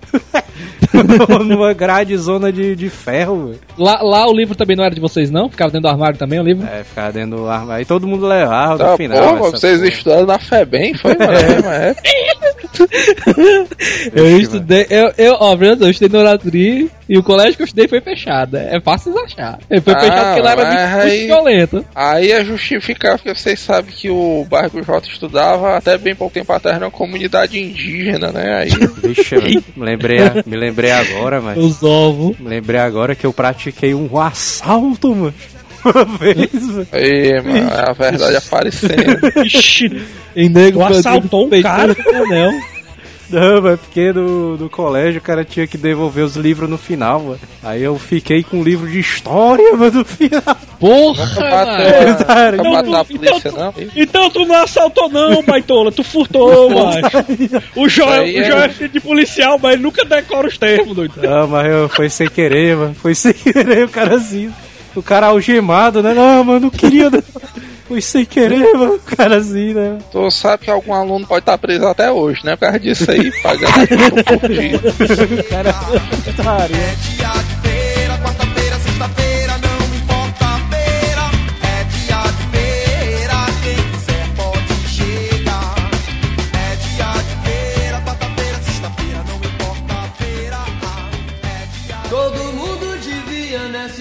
numa, numa gradezona de, de ferro, velho. Lá, lá o livro também não era de vocês, não? Ficava dentro do armário também o livro? É, ficava dentro do armário. Aí todo mundo levava Tá, no final. essa vocês estudaram na FEBEM, foi, mano? É, eu estudei, eu, eu, ó, eu estudei no Oratri e o colégio que eu estudei foi fechado. É fácil de achar. Ele foi Ah, fechado porque lá era muito, aí- muito violento. Aí é justificar, porque vocês sabem que o bairro que o Jota estudava até bem pouco tempo atrás era uma comunidade indígena, né? Aí. Vixe, me lembrei, me lembrei agora, mas. Os ovos. Me lembrei agora que eu pratiquei um assalto, mano. Uma vez, mano. Ei, mano, é a verdade aparecendo. Ixi, Em nego Tu assaltou um cara? Anel. Não, mas porque no, no colégio o cara tinha que devolver os livros no final, mano. Aí eu fiquei com um livro de história, mano, no final. Porra, mano. bateu, nunca bateu a Então, polícia, tu- não? Então tu não assaltou não, baitola, tu furtou, macho. O Joel, Aí o é- é filho de policial, mas ele nunca decora os termos, doido. Não, mas eu, foi sem querer, mano. Foi sem querer o cara assim. O cara algemado, né? Não, mano, não queria. Foi sem querer, mano. O cara assim, né? Tu sabe que algum aluno pode estar preso até hoje, né? Por causa disso aí, pagando. O cara. Otário.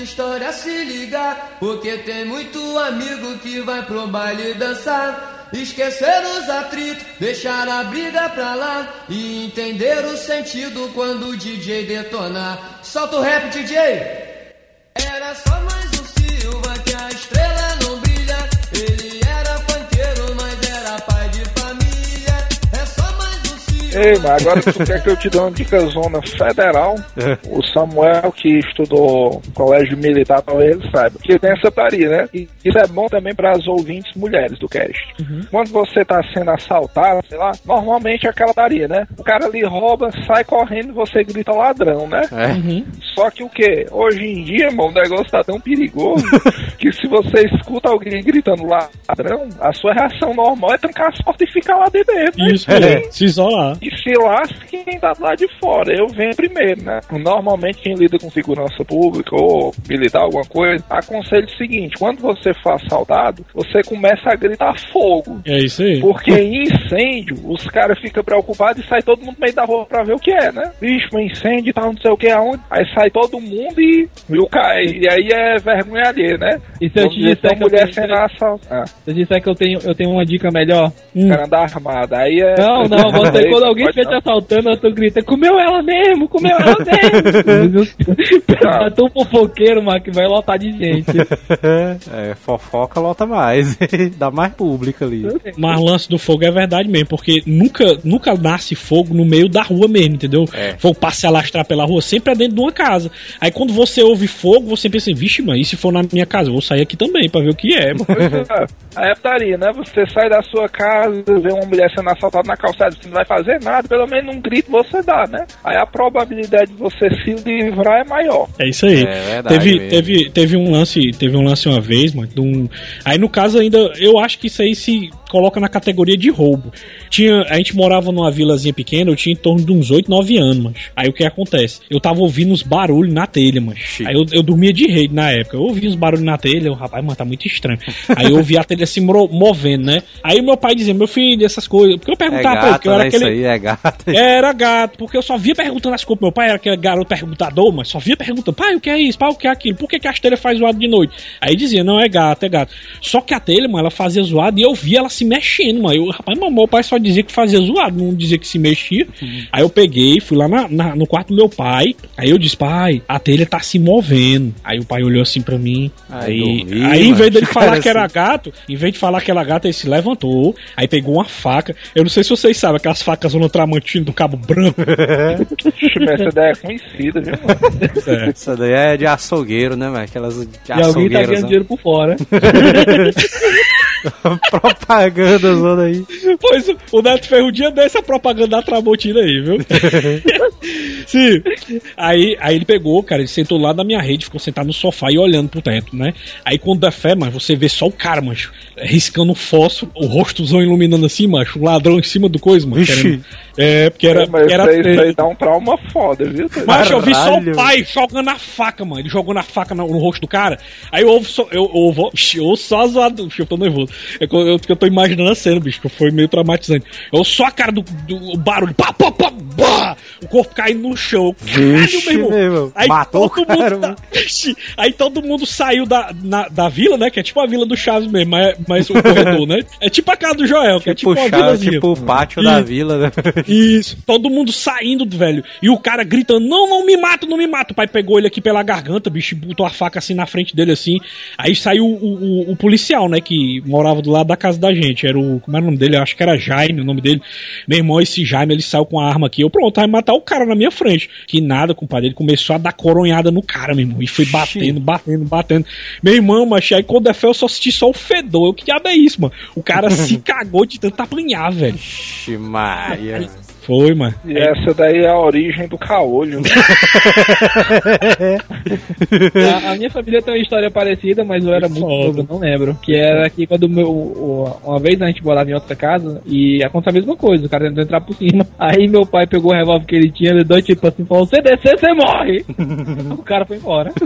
História se ligar, porque tem muito amigo que vai pro baile dançar. Esquecer os atritos, deixar a briga pra lá e entender o sentido quando o DJ detonar. Solta o rap, DJ! Era só mais Ei, mas agora tu quer que eu te dê uma dica zona federal? O Samuel, que estudou colégio militar, talvez ele saiba. Que tem essa paria, né? E isso é bom também para as ouvintes mulheres do cast. Quando você tá sendo assaltado, sei lá, normalmente é aquela paria, né? O cara ali rouba, sai correndo e você grita ladrão, né? É. Só que o que? Hoje em dia, mano, o negócio tá tão perigoso que se você escuta alguém gritando ladrão, a sua reação normal é trancar as portas e ficar lá de dentro. né? Isso, é, se isolar. E se lasque quem tá lá de fora. Eu venho primeiro, né? Normalmente quem lida com segurança pública ou militar, alguma coisa, aconselho o seguinte: quando você for assaltado, você começa a gritar fogo. É isso aí. Porque em incêndio, os caras ficam preocupados e sai todo mundo no meio da rua pra ver o que é, né? Bicho, um incêndio e tal, não sei o que aonde. Aí sai todo mundo e, e, o cara, e aí é vergonha alheia, né? E se eu te disser tem que eu mulher tenho- sendo assaltada. Se eu disser que eu tenho, eu tenho uma dica melhor. O cara anda armado. Aí é. Não, não, você quando alguém estiver te assaltando, tu grita, comeu ela mesmo, comeu ela mesmo. é tão fofoqueiro, mano, que vai lotar de gente. É, fofoca lota mais. Dá mais público ali. Mas lance do fogo é verdade mesmo, porque nunca, nunca nasce fogo no meio da rua mesmo, entendeu? É. Fogo passa se alastrar pela rua, sempre é dentro de uma casa. Aí quando você ouve fogo, você pensa, assim, vixe, mãe, e se for na minha casa? Eu vou sair aqui também pra ver o que é. mano." Aí é putaria, né? Você sai da sua casa, vê uma mulher sendo assaltada na calçada, você não vai fazer nada, pelo menos um grito você dá, né? Aí a probabilidade de você se livrar é maior. É isso aí. É verdade teve, mesmo. teve, teve um lance, teve um lance uma vez, mano. um- Aí no caso ainda, eu acho que isso aí se coloca na categoria de roubo. Tinha, a gente morava numa vilazinha pequena, eu tinha em torno de uns 8, 9 anos, mano. Aí o que acontece? Eu tava ouvindo uns barulhos na telha, mano. Aí eu, eu dormia de rede na época. Eu ouvia uns barulhos na telha, eu, rapaz, mano, tá muito estranho. Aí eu ouvia a telha se movendo, né? Aí meu pai dizia, meu filho, essas coisas. Porque eu É perguntava pra ele, porque eu gato, era né? Isso aquele. aí é gato. Era gato, porque eu só via perguntando as coisas. Meu pai era aquele garoto perguntador, mas só via perguntando: pai, o que é isso? Pai, o que é aquilo? Por que, que a telha faz zoado de noite? Aí dizia: não, é gato, é gato. Só que a telha, mano, ela fazia zoado e eu via ela se mexendo, mano. Eu, rapaz, mas meu pai só dizia que fazia zoado, não dizia que se mexia. Aí eu peguei, fui lá na- na- no quarto do meu pai. Aí eu disse: pai, a telha tá se movendo. Aí o pai olhou assim pra mim. Aí Aí, dormi, aí em vez dele falar Cara, que era assim. gato, em vez de falar que era gato, ele se levantou, aí pegou uma faca. Eu não sei se vocês sabem, aquelas facas no Tramontina do Cabo Branco. Essa ideia é conhecida, viu? mano? É. Isso daí é de açougueiro, né, mano? Aquelas de E alguém tá ganhando né? dinheiro por fora. Propaganda zona aí. Pois o Neto fez um dia dessa propaganda da Tramontina aí, viu? Sim. Aí, aí ele pegou, cara, ele sentou lá na minha rede, ficou sentado no sofá e olhando pro teto, né? Aí quando dá fé, mas você vê só o cara, macho, riscando fósforo, o rostozão iluminando assim, macho, o ladrão em cima do coisa, mano. É, porque era. Mas era isso, aí, isso aí dá um trauma foda, viu? Mas eu vi só o pai jogando a faca, mano. Ele jogando a faca no, no rosto do cara. Aí eu ouvo só. Eu, eu, ouvo- Ixi, eu ouço só. Ixi, Eu tô nervoso. É eu, eu, que eu tô imaginando a cena, bicho, que foi meio traumatizante. Eu só a cara do, do barulho. Pá, pá, pá, pá, o corpo caindo no chão. Caralho, meu irmão. meu. Aí Matou todo cara, mundo. tá- aí todo mundo saiu da, na- da vila, né? Que é tipo a vila do Chaves mesmo, mas, mas o corredor, né? É tipo a casa do Joel, que é tipo Tipo, vilazinha. tipo o pátio da Isso. vila, né? Isso, todo mundo saindo, velho. E o cara gritando: Não, não me mata, não me mata. O pai pegou ele aqui pela garganta, bicho, e botou a faca assim na frente dele, assim. Aí saiu o, o- o policial, né, que morava do lado da casa da gente. Era o. Como era o nome dele? Eu acho que era Jaime o nome dele. Meu irmão, esse Jaime, ele saiu com a arma aqui. Eu, pronto, vai matar o cara na minha frente. Que nada, compadre. Ele começou a dar coronhada no cara, meu irmão. E foi batendo, batendo, batendo. Meu irmão, mas aí quando é fé, eu só assisti só o fedor. Eu, que diabo é isso, mano? O cara se cagou de tanto apanhar, velho. Vixe, Maria. Foi, mano. E essa daí é a origem do caolho. né? A, a minha família tem uma história parecida, mas eu era muito novo, eu não lembro. Que era que quando meu, o- uma vez a gente morava em outra casa e aconteceu a mesma coisa, o cara tentou entrar por cima. Aí meu pai pegou o revólver que ele tinha, ele deu tipo assim, falou, você descer, você morre! o cara foi embora.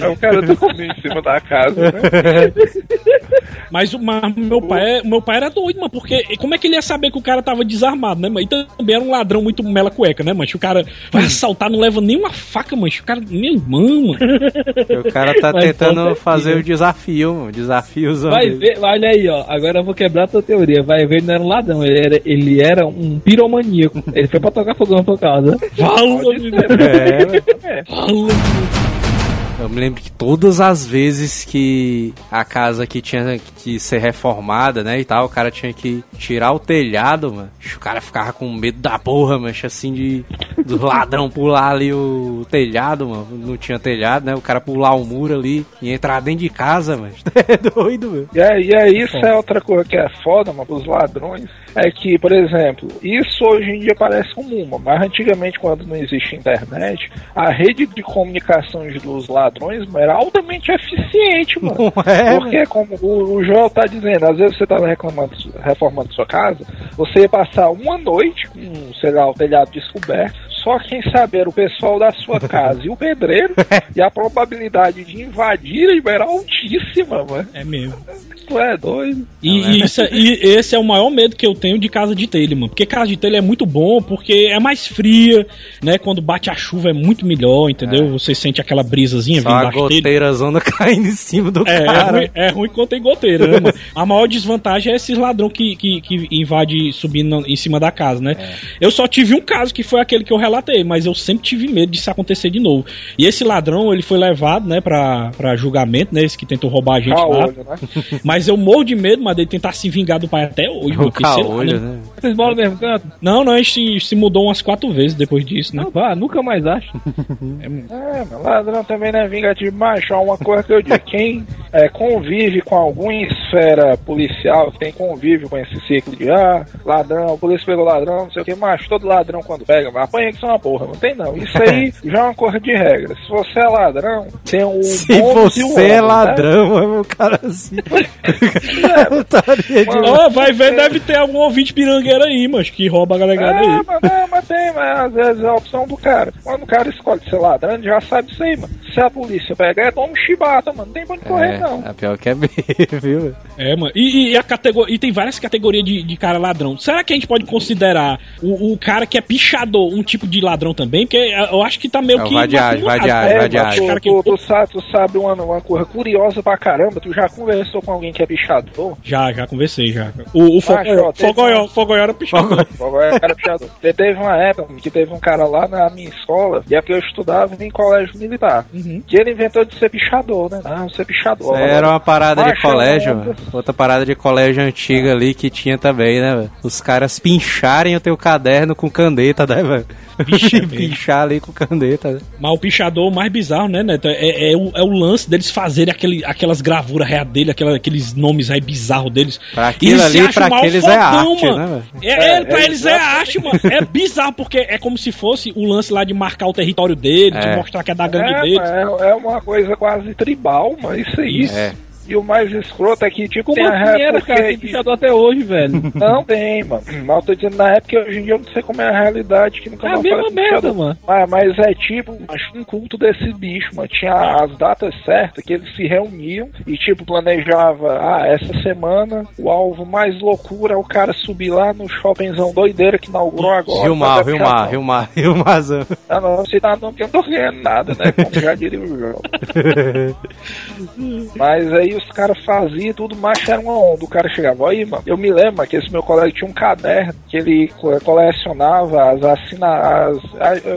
Aí o cara dormiu em cima da casa, né? Mas o mas meu pai, é- meu pai era doido, mano, porque como é que ele ia saber que o cara tava desarmado, né, mano? E também era um ladrão muito mela cueca, né, mano? O cara vai assaltar, não leva nem uma faca, mano. O cara, meu irmão, mano. O cara tá Mas tentando certeza. fazer o desafio, mano. Desafiozão. Vai ver, olha aí, ó. Agora eu vou quebrar a tua teoria. Vai ver, ele não era um ladrão, ele era, ele era um piromaníaco. Ele foi pra tocar fogão na tua casa. Fala, É, velho. fala. Eu me lembro que todas as vezes que a casa que tinha que ser reformada, né, e tal, o cara tinha que tirar o telhado, mano. O cara ficava com medo da porra, mano, assim, de do ladrão pular ali o telhado, mano. Não tinha telhado, né? O cara pular o muro ali e entrar dentro de casa, mano. É doido, mano. E aí, e aí isso é outra coisa que é foda, mano, pros ladrões. É que, por exemplo, isso hoje em dia parece comum, mas antigamente, quando não existia internet, a rede de comunicações dos ladrões mano, era altamente eficiente, mano. É, Porque, como o, o Joel tá dizendo, às vezes você tava reclamando, reformando sua casa, você ia passar uma noite com, sei lá, o telhado descoberto, só quem sabe era o pessoal da sua casa e o pedreiro, e a probabilidade de invadirem era altíssima, mano. É mesmo. Tu é doido. E, e isso é- e esse é o maior medo que eu tenho de casa de telha, mano. Porque casa de telha é muito bom, porque é mais fria, né? Quando bate a chuva é muito melhor, entendeu? Você sente aquela brisazinha Só vindo a embaixo dele. goteira zona caindo em cima do É, é, cara. ruim, é ruim quando tem goteira, né, mano? A maior desvantagem é esses ladrão que, que, que invade subindo em cima da casa, né? Eu só tive um caso que foi aquele que eu relatei, mas eu sempre tive medo disso acontecer de novo. E esse ladrão, ele foi levado, né, pra, pra julgamento, né? Esse que tentou roubar a gente lá. Caolho, né? Mas eu morro de medo, mas dele tentar se vingar do pai até hoje. O porque, sei lá, caolho, né? né? Vocês moram no mesmo canto? Não, não, a gente se, mudou umas quatro vezes depois disso, né? Não, vá, nunca mais acho. É, mas ladrão também não é vingativo, macho. É uma coisa que eu digo. Quem é, convive com alguma esfera policial, quem convive com esse ciclo de ah, ladrão, a polícia pegou ladrão, não sei o que, macho, todo ladrão quando pega, mas apanha que são uma porra. Não tem não. Isso aí já é uma coisa de regra. Se você é ladrão, tem o Se bônus e o você é né? ladrão, é o cara assim. De Mano, vai ver, deve ter algum ouvinte pirangueiro aí, mas que rouba a galegada É, aí. mas, é, mas tem, mas às vezes é a opção do cara. Quando o cara escolhe ser ladrão, ele já sabe isso aí, mano. Se a polícia pegar, é toma um chibata, mano. Não tem pra onde correr, É, não. a pior que é viu? É, mano. E, e a categoria, e tem várias categorias de, de cara ladrão. Será que a gente pode considerar o, o cara que é pichador um tipo de ladrão também? Porque é, eu acho que tá meio É que. vadiagem, acumulado. vadiagem, É, vadiagem. Cara tu, que- tu, sabe, tu sabe uma, uma coisa curiosa pra caramba. Tu já conversou com alguém que é pichador? Já, já conversei já. O, o Fogoió, Fogoió, Fogoió era pichador. Agora era pichador. Te- Teve uma época que teve um cara lá na minha escola, e é porque eu estudava em colégio militar, Uhum. que ele inventou de ser pichador, né? Ah, ser pichador. Isso aí era uma parada de colégio, é mano. outra parada de colégio antiga ali que tinha também, né, velho? Os caras pincharem o teu caderno com caneta, né, velho? Vixe, Pinchar ali com caneta, né? Mas o pichador mais bizarro, né, Neto? É, é, o, é o lance deles fazerem aquele, aquelas gravuras reais dele, aquela, aqueles nomes aí bizarros deles. Pra aquilo ali, pra aqueles é arte, mano. né? É, é, É, pra é eles é arte, mano. É bizarro. porque é como se fosse o lance lá de marcar o território dele, de É. mostrar que é da gangue É, dele. mas é, é uma coisa quase tribal, mas isso. É. E o mais escroto é que, tipo, Como tem a era, época cara? Tem que- pichador até hoje, velho. Não tem, mano. Mas eu tô dizendo na época, hoje em dia eu não sei como é a realidade que nunca É a mesma merda, mano. Mas, mas é tipo, mas um culto desse bicho, mano. Tinha as datas certas que eles se reuniam e, tipo, planejava, ah, essa semana o alvo mais loucura é o cara subir lá no shoppingzão doideira que inaugurou agora. Rilmar, Rilmar. Rilmar, Rilmarzão. Ah, não, você tá não, porque eu não tô ganhando nada, né? Como já diria o jogo. Mas aí os caras faziam tudo, mas era uma onda. O cara chegava aí, mano. Eu me lembro que esse meu colega tinha um caderno que ele co- colecionava as assinadas.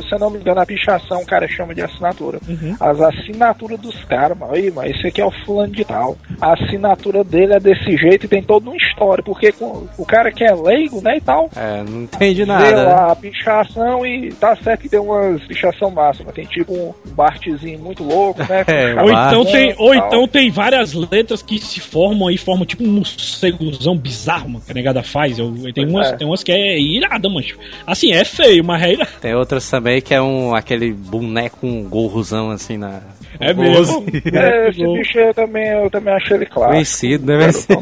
Se eu não me engano, a pichação o cara chama de assinatura. As assinaturas dos caras, mano. Aí, mano, esse aqui é o fulano de tal. A assinatura dele é desse jeito e tem toda uma história. Porque com- o cara que é leigo, né, e tal. É, não entendi Vê nada. né? lá a pichação e tá certo que tem umas pichação máxima. Tem tipo um Bartzinho muito louco, né? É, Ou então, tem, ou então tem várias letras que se formam aí, formam tipo um morcegozão bizarro, mano, que a negada faz. Eu, tem, umas, É. tem umas que é irada, mano. Assim, é feio, mas é irada. Tem outras também que é um aquele boneco com um gorrozão assim na. É mesmo. É, esse bicho eu também, eu também achei ele clássico. Conhecido, deve ser.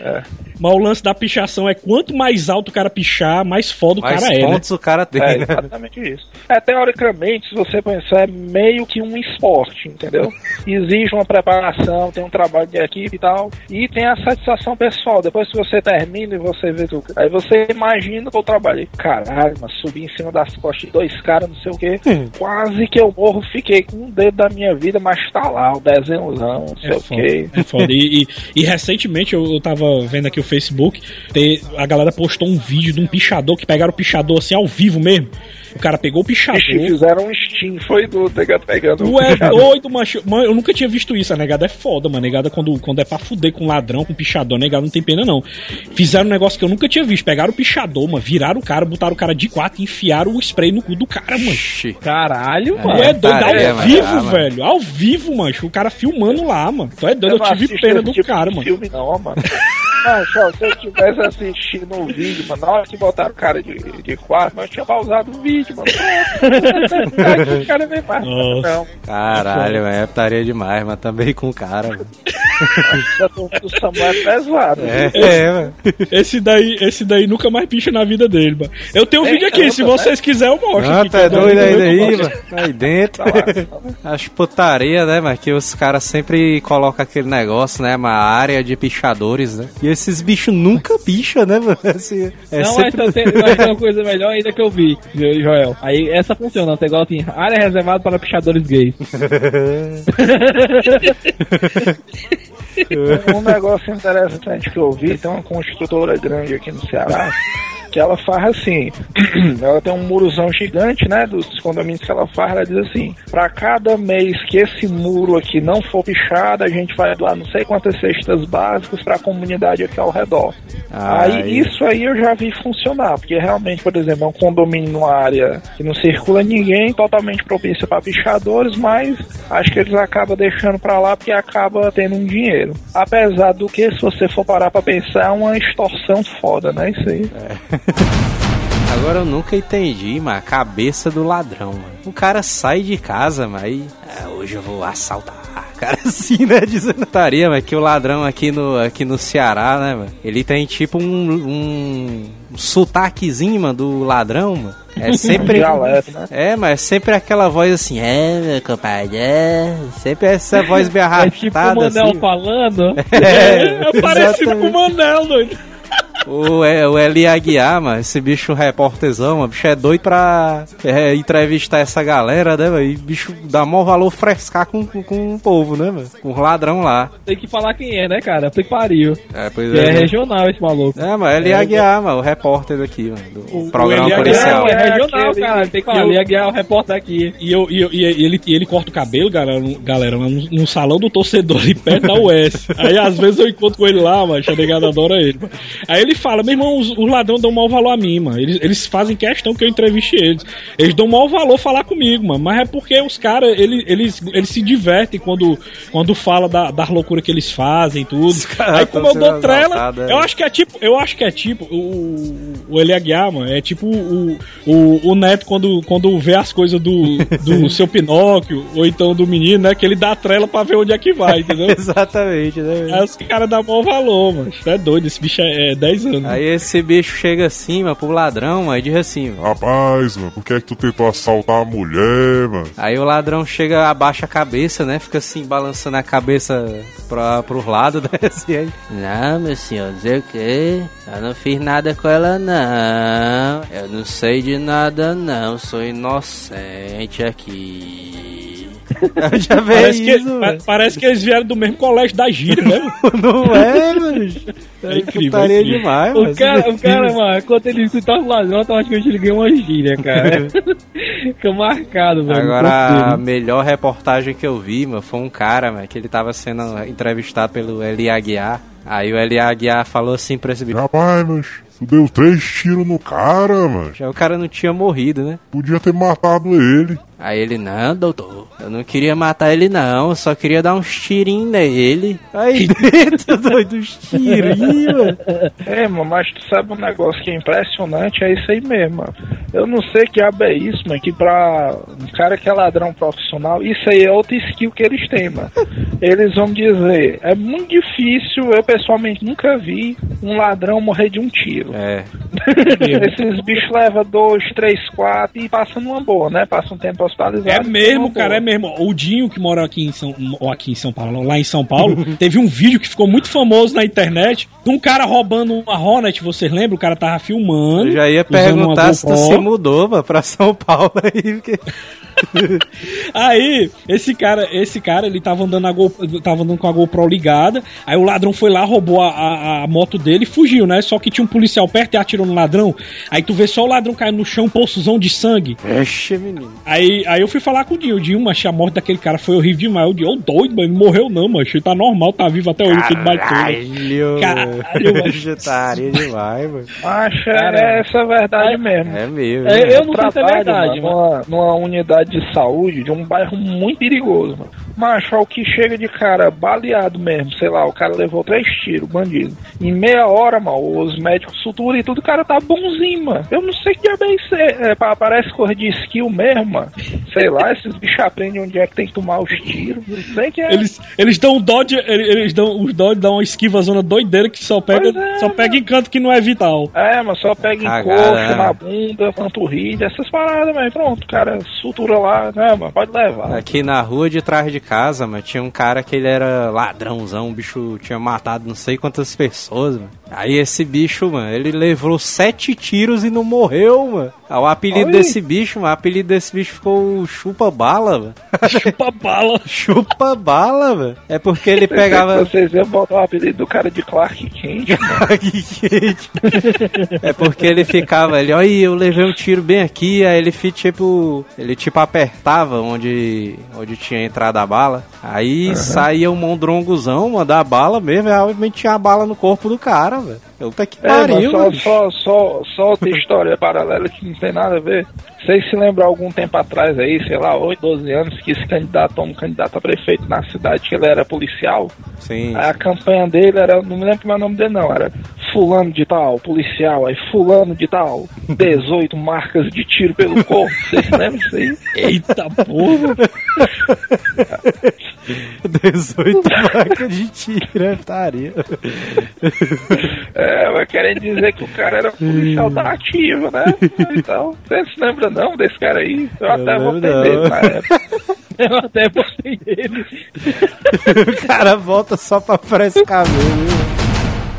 É. Mas o lance da pichação é quanto mais alto o cara pichar, mais foda o Mais cara é, né? pontos o cara tem, É, né? exatamente isso. É, teoricamente, se você pensar, é meio que um esporte, entendeu? Exige uma preparação, tem um trabalho de equipe e tal, e tem a satisfação pessoal. Depois que você termina e você vê tudo. Aí você imagina que eu trabalhei. Caralho, mas subi em cima das costas de dois caras, não sei o quê. Quase que eu morro, fiquei com um dedo da minha vida, mas tá lá, o desenhozão, não sei É o foda, quê. é foda. E, e- e recentemente eu, eu tava vendo aqui o Facebook, a galera postou um vídeo de um pichador que pegaram o pichador assim ao vivo mesmo. O cara pegou o pichador. Vixe, fizeram um Steam, foi do negado pegando Tu o é doido, macho. Mano, eu nunca tinha visto isso. A negada é foda, mano. A negada, quando, quando é pra fuder com ladrão, com pichador, a negada não tem pena, não. Fizeram um negócio que eu nunca tinha visto. Pegaram o pichador, mano, viraram o cara, botaram o cara de quatro e enfiaram o spray no cu do cara, mano. Ixi. Caralho, Tu mano. é doido, ao tarefa, vivo, mano. velho. Ao vivo, mano. O cara filmando lá, mano. Tu é doido, eu, não tive pena do tipo cara, mano. Filme não, mano. Ó, se eu tivesse assistindo o vídeo, mano, na hora que botaram o cara de, de quatro, mas eu tinha pausado o vídeo, mano. Aqui o cara mais. Nossa. Não, Caralho, é putaria demais, mas também com o cara, mano. do Samuel é pesada. É, é, mano. Esse daí, esse daí nunca mais picha na vida dele, mano. Eu tenho um É, vídeo aqui, caramba, se vocês quiserem eu mostro. Ah, tá eu doido aí daí, mano. Aí dentro. Tá lá. Acho putaria, né, mas que os caras sempre colocam aquele negócio, né, uma área de pichadores, né? E esses bichos nunca picham, né, mano? Assim, é não, sempre... mas tem, mas tem uma coisa melhor ainda que eu vi, Joel. Aí essa funciona, você igual assim, área reservada para pichadores gays. Um negócio interessante que eu vi, tem uma construtora grande aqui no Ceará, que ela faz assim, ela tem um murozão gigante, né, dos condomínios que ela faz, ela diz assim, pra cada mês que esse muro aqui não for pichado, a gente vai doar não sei quantas cestas básicas pra comunidade aqui ao redor. Ai. Aí isso aí eu já vi funcionar, porque realmente, por exemplo, é um condomínio numa área que não circula ninguém, totalmente propícia para pichadores, mas acho que eles acabam deixando pra lá porque acaba tendo um dinheiro. Apesar do que, se você for parar pra pensar, é uma extorsão foda, né? Isso aí. Agora eu nunca entendi, mano, a cabeça do ladrão, mano. O cara sai de casa, mas "Ah, hoje eu vou assaltar. Cara, assim, né? Dizendo taria, mas que o ladrão aqui no, aqui no Ceará, né, mano? Ele tem tipo um, um, um sotaquezinho, mano, do ladrão, mano. É sempre. Dialeto, né? É, mas é sempre aquela voz assim, é, meu compadre, é. Sempre essa voz bem É tipo o Manel assim. falando. É, É parecido exatamente. com o Manel, doido. O, é, o Eli Aguiar, mano, esse bicho repórterzão, mano, bicho é doido pra é, entrevistar essa galera, né, mano? E bicho dá maior valor frescar com, com, com o povo, né, mano? Com os ladrão lá. Tem que falar quem é, né, cara? Tem que pariu. É, pois é é. regional esse maluco. É, mano, Eli Aguiar, mano, o repórter daqui, mano, do O- programa o Eli policial. É É regional, aquele- cara. Tem que falar. eu- Liga Guiar, o repórter aqui. E, eu, e, eu- e ele, e ele corta o cabelo, galera, no- galera no, no salão do torcedor, ali perto da US. Aí às vezes eu encontro com ele lá, mas a negada adora ele. mano. Aí ele fala, meu irmão, os, os ladrões dão mau valor a mim, mano. Eles, eles fazem questão que eu entreviste eles. Eles dão mau valor falar comigo, mano. Mas é porque os caras, eles, eles, eles se divertem quando, quando fala da, das loucuras que eles fazem e tudo. Aí como eu dou trela, é. eu acho que é tipo, eu acho que é tipo o, o Eli Aguiar, mano, é tipo o, o, o Neto quando, quando vê as coisas do, do seu Pinóquio, ou então do menino, né, que ele dá a trela pra ver onde é que vai, entendeu? Exatamente, né? Aí os caras dão mau valor, mano. Isso é doido, esse bicho é, é 10 anos. Aí esse bicho chega assim, mano, pro ladrão, mano, e diz assim, mano. Rapaz, mano, por que é que tu tentou assaltar a mulher, mano? Aí o ladrão chega, abaixa a cabeça, né? Fica assim, balançando a cabeça pra, pros lados, né? Assim, aí. Não, meu senhor, dizer o quê? Eu não fiz nada com ela, não. Eu não sei de nada, não. Sou inocente aqui. Eu já vi Parece que, isso, pa- velho. parece que eles vieram do mesmo colégio da gíria, né? Não é, mano? É incrível, putaria é incrível. demais, O mano. cara, o cara, mano, quando ele escutar os ladrões, automaticamente ele ganha uma gíria, cara. Fica marcado, velho. no Agora, a melhor reportagem que eu vi, mano, foi um cara, mano, que ele tava sendo entrevistado pelo Eli Aguiar. Aí o Eli Aguiar falou assim pra esse bicho. Rapaz, mas tu deu três tiros no cara, mano. Já o cara não tinha morrido, né? Podia ter matado ele. Aí ele, não, doutor, eu não queria matar ele não, eu só queria dar uns tirinhos nele. Aí dentro, doido, uns tirinhos. É, mano, mas tu sabe um negócio que é impressionante, é isso aí mesmo, mano. Eu não sei que diabo é isso, mano, que pra um cara que é ladrão profissional, isso aí é outra skill que eles têm, mano. Eles vão dizer, é muito difícil, eu pessoalmente nunca vi um ladrão morrer de um tiro. É, Esses bichos levam dois, três, quatro e passam numa boa, né? Passa um tempo É mesmo, cara, é mesmo. O Dinho, que mora aqui em São, ou aqui em São Paulo, lá em São Paulo, teve um vídeo que ficou muito famoso na internet de um cara roubando uma Hornet, vocês lembram? O cara tava filmando. eu já ia perguntar se tu se mudou, mano, pra São Paulo aí, porque... Aí, esse cara, esse cara, ele tava andando, Go, tava andando com a GoPro ligada. Aí o ladrão foi lá, roubou a, a, a moto dele e fugiu, né? Só que tinha um policial perto e atirou no ladrão. Aí tu vê só o ladrão caindo no chão, um poçozão de sangue. Vixe, menino. Aí, aí eu fui falar com o Dinho. O Dinho, mas a morte daquele cara foi horrível demais. O Dinho, ô doido, mano, não morreu não, mas ele tá normal, tá vivo até hoje, baitola. Caralho, Caralho, mano. Vegetaria demais, mano. Acho é essa a verdade mesmo. É mesmo. É, né? eu não sei se é verdade, mano, mano. numa, numa unidade de saúde de um bairro muito perigoso, mano. Macho, é o que chega de cara baleado mesmo, sei lá, o cara levou três tiros, bandido. Em meia hora, mano, os médicos suturam e tudo, o cara tá bonzinho, mano. Eu não sei que diabo é isso, é, é, pa- parece cor de skill mesmo, mano. Sei lá, esses bichos aprendem onde é que tem que tomar os tiros, não sei que é. Eles, eles dão um dodge, eles eles dão, os dodge dão uma esquiva zona doideira que só pega, é, só pega em canto que não é vital. É, mas só pega em coxo, né? na bunda, panturrilha, essas paradas, mas pronto, cara, sutura lá, né, mano, pode levar. Aqui na rua de trás de casa, mano, tinha um cara que ele era ladrãozão, o bicho tinha matado não sei quantas pessoas, mano. Aí esse bicho, mano, ele levou sete tiros e não morreu, mano. Ah, O apelido Oi. desse bicho, mano, o apelido desse bicho ficou Chupa Bala. Chupa bala. Chupa Bala. É porque ele pegava. Vocês iam botar o apelido do cara de Clark Kent, é porque ele ficava ali, olha, eu levei um tiro bem aqui, aí ele tipo, ele tipo apertava onde onde tinha entrado a bala. Aí saía um mondrongozão, mano, da bala mesmo, e realmente tinha a bala no corpo do cara, velho. Puta que É, pariu, só, só, só, só outra história paralela que não tem nada a ver. Vocês se lembram algum tempo atrás aí, sei lá, 8, 12 anos, que esse candidato, um candidato a prefeito na cidade, que ele era policial? Sim. Aí a campanha dele era, não me lembro como é o nome dele não, era fulano de tal, policial, aí fulano de tal, 18 marcas de tiro pelo corpo, vocês se lembram disso aí? Eita porra. 18 marcas de tiro, é. É, mas querem dizer que o cara era policial da ativa, né? Então, você se lembra não desse cara aí? Eu até Eu na época. Eu até postei ele. o cara volta só pra frescar mesmo.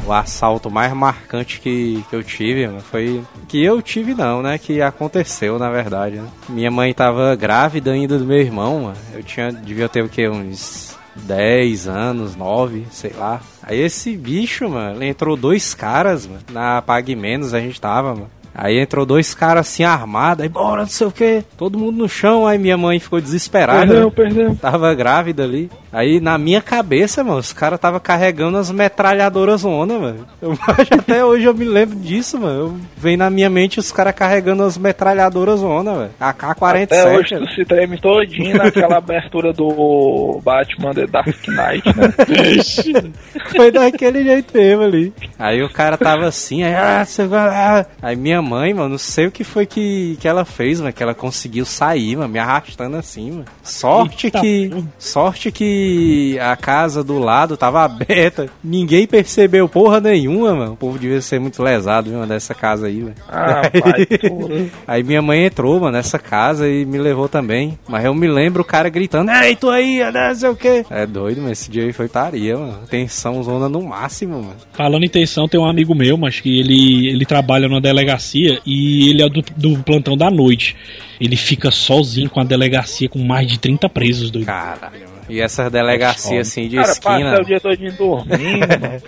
O assalto mais marcante que, que eu tive mano, foi. Que eu tive não, né? Que aconteceu, na verdade. né? Minha mãe tava grávida ainda do meu irmão, mano. Eu tinha. Devia ter o quê? Uns 10 anos, 9, sei lá. Aí esse bicho, mano, entrou dois caras, mano, na Pague Menos a gente tava, mano. Aí entrou dois caras assim armados, aí bora, não sei o que, todo mundo no chão, aí minha mãe ficou desesperada. Perdeu, perdeu. Tava grávida ali. Aí na minha cabeça, mano, os caras tava carregando as metralhadoras zona, mano. Eu acho até hoje eu me lembro disso, mano. Eu, vem na minha mente os caras carregando as metralhadoras zona, velho. AK-47. Até hoje tu se treme todinho naquela abertura do Batman The Dark Knight, né? Foi daquele jeito mesmo ali. Aí o cara tava assim, aí, ah, você vai. Aí minha mãe, mano, não sei o que foi que, que ela fez, mano, que ela conseguiu sair, mano, me arrastando assim, mano. Sorte Eita que. Sorte que a casa do lado tava aberta. Ninguém percebeu porra nenhuma, mano. O povo devia ser muito lesado, viu, dessa casa aí, velho. Ah, tu. Aí minha mãe entrou, mano, nessa casa e me levou também. Mas eu me lembro o cara gritando, ei, tu aí, não sei o quê. É doido, mas esse dia aí foi taria, mano. Tensão zona no máximo, mano. Falando em tensão, tem um amigo meu, mas que ele, ele trabalha numa delegacia e ele é do, do plantão da noite. Ele fica sozinho com a delegacia com mais de 30 presos, doido. Mano. E essas delegacias assim de Cara, esquina. passa o dia todinho dormindo, mano.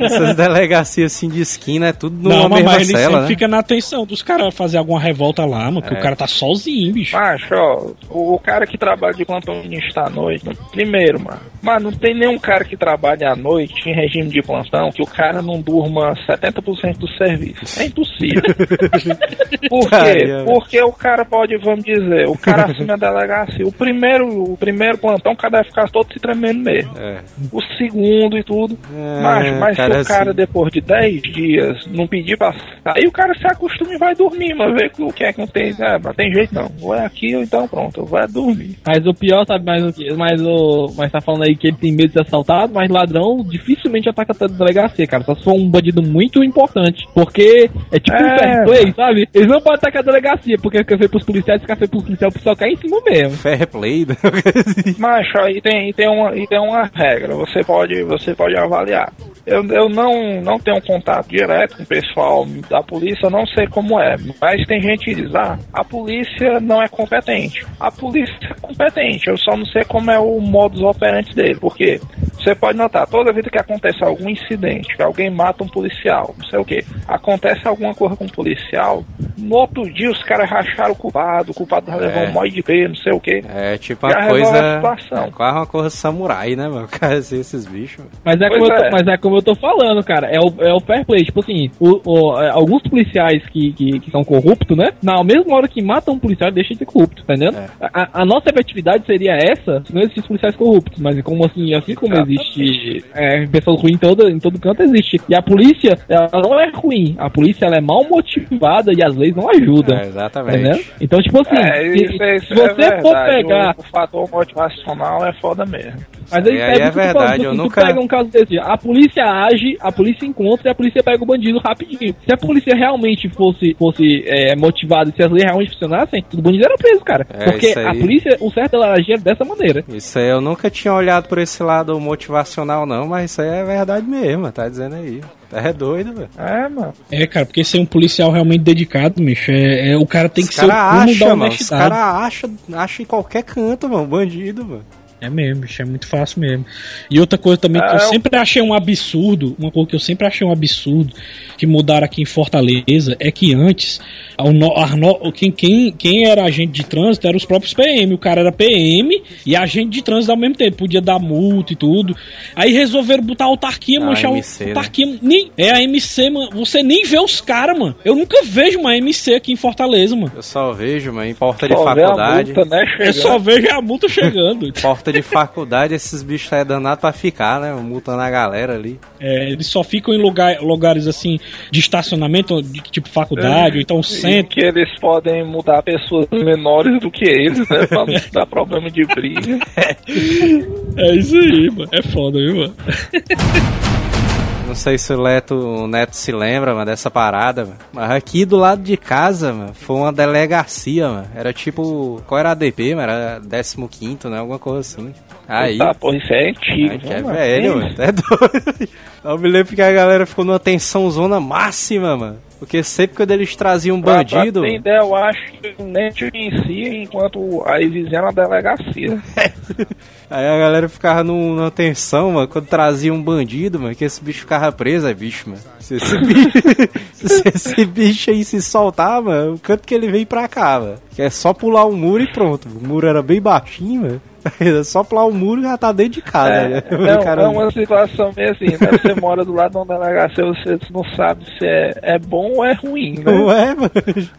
Essas delegacias assim de esquina é tudo numa Não, mas mesma ele cela, sempre né? fica na atenção dos caras fazer alguma revolta lá, mano, que É. o cara tá sozinho, bicho. Macho, ó, o, o cara que trabalha de plantonista à noite, mano, primeiro, mano, mas não tem nenhum cara que trabalhe à noite em regime de plantão que o cara não durma 70% do serviço. É impossível. Por Tá, quê? é. Porque o cara pode, vamos dizer, o cara assume a delegacia. O primeiro, o primeiro plantão, o cara deve ficar todo se tremendo mesmo. É. O segundo e tudo. É, Macho, mas cara, se o cara assim- depois de 10 dias não pedir pra sair, o cara se acostuma e vai dormir, mas vê que o que é que não tem. É, mas tem jeito não. Ou é aqui ou então pronto, vai dormir. Mas o pior, sabe mais o que? Mas o. Mas tá falando aí que ele tem medo de ser assaltado, mas ladrão dificilmente ataca a delegacia, cara. Só se for um bandido muito importante. Porque é tipo um É, fair play, sabe? Eles não podem atacar a delegacia, porque fica feio pros policiais, fica feio pros policiais, o pessoal cai em cima mesmo. Fair play. né? Macho, aí tem, e tem, uma, e tem uma regra, você pode, você pode avaliar. Eu, eu não, não tenho contato direto com o pessoal da polícia, eu não sei como é, mas tem gente que diz, ah, a polícia não é competente. A polícia é competente, eu só não sei como é o modus operandi dele, porque você pode notar, toda vez que acontece algum incidente, que alguém mata um policial, não sei o que, acontece alguma coisa com um policial, no outro dia os caras racharam o culpado, o culpado É. um mói de B, não sei o que. É tipo Já a coisa. situação. É quase uma coisa samurai, né, mano? Cara, assim, esses bichos. Mas é, Pois como eu tô, é. mas é como eu tô falando, cara. É o, é o fair play. Tipo assim, o- o- é, alguns policiais que, que, que são corruptos, né? Na mesma hora que matam um policial, deixa de ser corrupto, tá entendendo? É. A, a nossa efetividade seria essa se não existissem policiais corruptos. Mas como assim, assim como existe é, pessoas ruins em todo, em todo canto, existe. E a polícia, ela não é ruim. A polícia, ela é mal motivada e as leis não ajudam. É, Tá exatamente. entendendo? Então, tipo assim, É, se, isso, é- isso se é você verdade. for pegar O, o fator motivacional é foda mesmo. Mas aí, aí é é, verdade, eu tu nunca- pega um caso desse, a polícia age, a polícia encontra e a polícia pega o bandido rapidinho. Se a polícia realmente fosse, fosse é, motivada, se as leis realmente funcionassem, o bandido era preso, cara. É, Porque aí. a polícia, o certo dela agir é dessa maneira. Isso aí eu nunca tinha olhado por esse lado motivacional, não, mas isso aí é verdade mesmo, tá dizendo aí. É doido, velho. É, mano. É, cara, porque ser um policial realmente dedicado, bicho, é, é- o cara tem que Os ser o cúmulo da acham, mano. Os caras acham acha em qualquer canto, mano. Bandido, mano. É mesmo, bicho, é muito fácil mesmo. E outra coisa também que É, eu sempre achei um absurdo, uma coisa que eu sempre achei um absurdo, que mudaram aqui em Fortaleza, é que antes, o no- a no- quem, quem, quem era agente de trânsito eram os próprios PM. O cara era PM e agente de trânsito ao mesmo tempo, podia dar multa e tudo. Aí resolveram botar a autarquia, Ah, manchar MC, o né? autarquia. Nem, é a MC, mano. Você nem vê os caras, mano. Eu nunca vejo uma MC aqui em Fortaleza, mano. Eu só vejo, mano, em porta de Só a faculdade. multa, né, Eu só vejo a multa chegando. Porta de faculdade, esses bichos aí é danado pra ficar, né? Multando a galera ali. É, eles só ficam em lugar, lugares assim de estacionamento, de, tipo faculdade, ou então centro. que eles podem mudar pessoas menores do que eles, né? Pra não dar problema de briga. É isso aí, mano. É foda, viu, mano? Não sei se o, Leto, o Neto se lembra, mano, dessa parada, mano. Mas aqui do lado de casa, mano, foi uma delegacia, mano. Era tipo. Qual era a ADP, mano? Era 15, né? Alguma coisa assim. Aí. Tá, porra, isso é antigo. Ai, que é né, velho, mano. É doido. Eu me lembro que a galera ficou numa tensão zona máxima, mano. Porque sempre quando eles traziam um Pra- bandido. Pra ter ideia, eu acho que nem te conhecia enquanto a vizinha na delegacia. Aí a galera ficava num- numa tensão, mano, quando trazia um bandido, mano, que esse bicho ficava preso, é bicho, mano. Se esse bicho, se esse bicho aí se soltar, mano, o canto que ele vem pra cá, mano. Que é só pular um muro e pronto. O muro era bem baixinho, mano. É só pular o muro e já tá dentro de casa, É, né? não, O cara- é uma situação meio assim, né? Você mora do lado de uma delegacia, você não sabe se é, é bom ou é ruim, né? Não é, mano?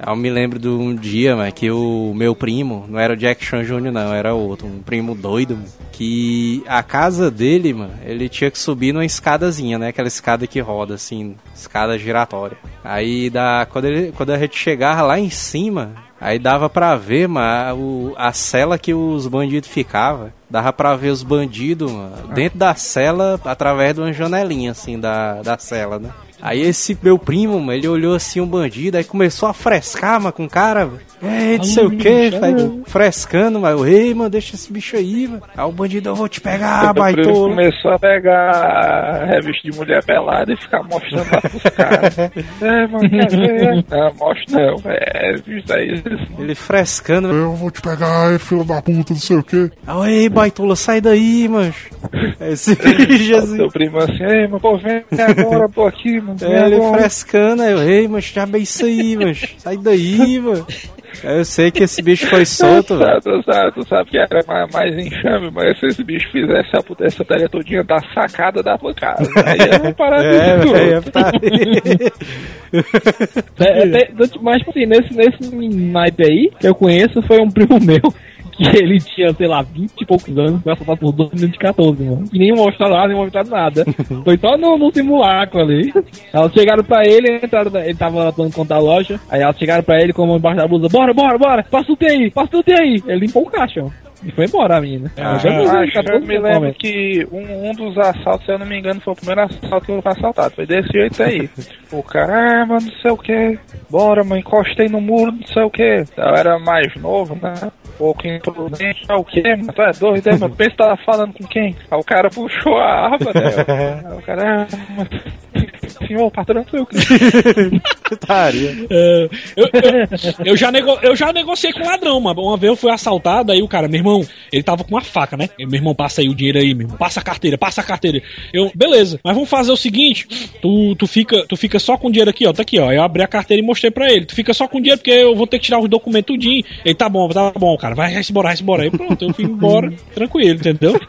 Eu me lembro de um dia, mano, que o meu primo, não era o Jack Chan Jr., não, era outro, um primo doido, mano, que a casa dele, mano, ele tinha que subir numa escadazinha, né? Aquela escada que roda, assim, escada giratória. Aí, da, quando, ele, quando a gente chegava lá em cima, aí dava pra ver, mano, a cela que os bandidos ficavam. Dava pra ver os bandidos, mano, dentro da cela, através de uma janelinha, assim, da, da cela, né? Aí esse meu primo, mano, ele olhou assim um bandido, aí começou a frescar, mano, com o cara, mano. Ei, não sei o que, frescando, mas ei, mano, deixa esse bicho aí, mano. Aí o bandido, eu vou te pegar, baitola. começou a pegar a revista de mulher pelada e ficar mostrando lá pros caras. É, mano, quer ver? Não, mostra não. É, isso aí. Ele frescando, Eu vou te pegar, é filho da puta, não sei o quê. Aí, ei, baitola, sai daí, mano. Esse bicho assim. Seu primo assim, ei, mano, pô, vem agora, tô aqui, mano. É, ele agora. frescando, aí eu, ei, mas já bem isso aí, mano. Sai daí, mano. Aí eu sei que esse bicho foi solto, velho. tu, sabe, tu sabe que era mais, mais enxame, mas se esse bicho fizesse a, essa tarefa todinha da sacada da pancada. Aí é uma parada É, tá É, é, tem- mas, tipo assim, nesse, nesse naipe aí, que eu conheço, foi um primo meu. Que ele tinha, sei lá, 20 e poucos anos, foi assaltado por dois meninos de 14, mano. E nem mostraram nada, nem mostraram nada. Foi só no, no simulacro ali. Elas chegaram pra ele, entraram, ele tava atuando contra a loja. Aí elas chegaram pra ele como embaixo da blusa: Bora, bora, bora, passa o TI, passa o TI. Ele limpou o caixa, ó. E foi embora a menina. Ah, Eu já não Acho, 14 eu me lembro homens. que um, um dos assaltos, se eu não me engano, foi o primeiro assalto que eu fui assaltado. Foi desse jeito aí. O cara, ah, mano, não sei o que. Bora, mano, encostei no muro, não sei o que. Eu era mais novo, né? Pouco imprudente. Ah, o que, mano? Tu é doido, é, mano? Pensa que tava falando com quem? Aí o cara puxou a arma, né? Aí o cara, ah, senhor, patrão, sou eu que. Putaria. É, eu, eu- eu já nego- eu já negociei com ladrão, mano. Uma vez eu fui assaltado, aí o cara, meu irmão, ele tava com uma faca, né? Meu irmão, passa aí o dinheiro aí, meu irmão. Passa a carteira, passa a carteira. Eu, beleza, mas vamos fazer o seguinte: tu, tu, fica, tu fica só com o dinheiro aqui, ó. Tá aqui, ó. Eu abri a carteira e mostrei pra ele. Tu fica só com o dinheiro porque eu vou ter que tirar os documentos tudinho. Ele, tá bom, tá bom, cara. Vai, vai embora, vai embora. Aí pronto, eu fui embora, tranquilo, entendeu?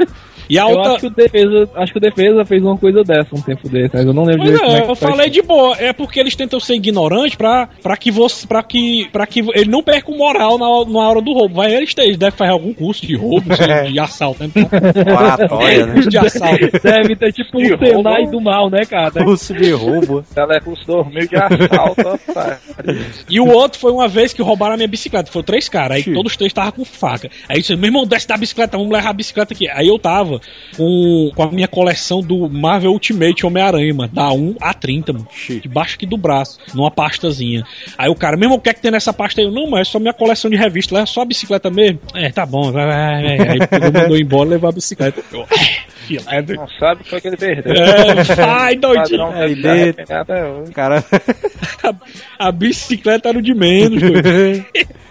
E a Eu outra. acho que, o defesa, acho que o defesa fez uma coisa dessa um tempo desse, mas eu não lembro direito como é, que eu falei de boa. É porque eles tentam ser ignorantes pra, pra que você. para que. para que ele não perca o moral na, na hora do roubo. Vai, eles, têm, eles devem fazer algum curso de roubo, de, de assalto, né? Oratória, né? de assalto. Deve ter tipo um. Senai do mal, né, cara? Curso de roubo. Ela é curso dormiu de assalto. E o outro foi uma vez que roubaram a minha bicicleta. Foram três caras. Aí todos os três estavam com faca. Aí eu disse, meu irmão, desce da bicicleta, vamos levar a bicicleta aqui. Aí eu tava com, com a minha coleção do Marvel Ultimate Homem-Aranha, mano. Da 1 a 30, mano. Debaixo aqui do braço, numa pastazinha. Aí o cara, meu irmão, o que é que tem nessa pasta aí? Eu, não, mas é só minha coleção de revista. Leva só a bicicleta mesmo. É, tá bom, vai, vai, vai. Aí pegou, mandou embora levou a bicicleta. Eu, é doido. Não sabe o que foi que ele perdeu. É, vai, doidinho. Hoje. Cara. A, a bicicleta era o de menos, doido.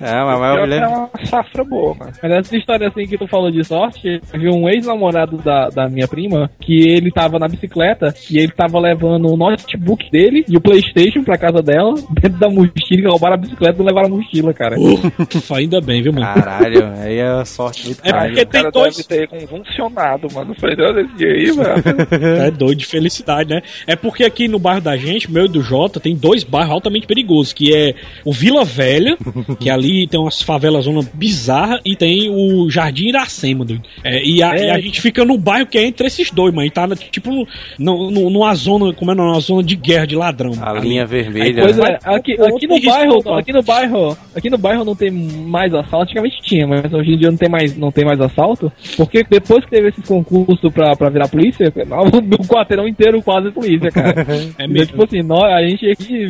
É, mas, mas eu que é lembro. uma safra boa, mano. Mas essa história assim que tu falou de sorte, vi um ex-namorado da, da minha prima que ele tava na bicicleta e ele tava levando o notebook dele e o Playstation pra casa dela, dentro da mochila, que roubaram a bicicleta e levaram a mochila, cara. Ufa, ainda bem, viu, mano? Caralho, aí é sorte muito É cara. porque tem dois. deve ter convulsionado, mano. Foi desse dia aí, mano. É doido de felicidade, né? É porque aqui no bairro da gente, meu e do Jota, tem dois bairros altamente perigosos, que é o Vila Velha, que ali tem umas favelas zona bizarra, e tem o Jardim Iracema, doido. É, e, a, e a gente fica no bairro que é entre esses dois, mano. E tá tipo no, no- numa zona, como é, numa zona de guerra de ladrão. A Ali. linha vermelha. Pois né? é, aqui, aqui no bairro, total. aqui no bairro, aqui no bairro não tem mais assalto, antigamente tinha, mas hoje em dia não tem mais, não tem mais assalto, porque depois que teve esse concurso pra, pra virar polícia, o quarteirão inteiro quase é polícia, cara. É Então, mesmo. tipo assim, nós, a gente aqui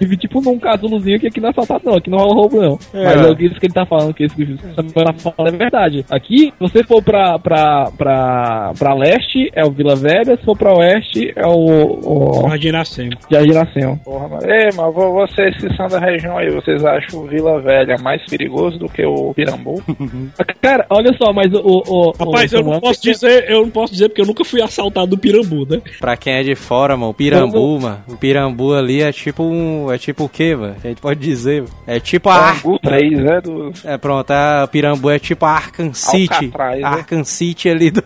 vive tipo num casulozinho que aqui não é assaltado não, aqui não rola roubo não. Mas é o que ele tá falando, que isso que o Samuel tá falando é verdade. Aqui, se você for pra, pra, pra, pra leste, é o Vila Velha, se for pra oeste, é o, o Jardim Iracema. Jardim Iracema. Porra, mas, Ei, mas vo- vocês que são da região aí, vocês acham o Vila Velha mais perigoso do que o Pirambu? Cara, olha só, mas o. o, o Rapaz, eu não posso dizer, eu não posso dizer porque eu nunca fui assaltado do Pirambu, né? Pra quem é de fora, mano, o Pirambu, mano. O Pirambu ali é tipo um. É tipo o quê, mano? A gente pode dizer. mano. É tipo a. Pirambu 3, é do. É pronto, a Pirambu é tipo a Arkham City. Alcatraz, né? Arkham City ali do.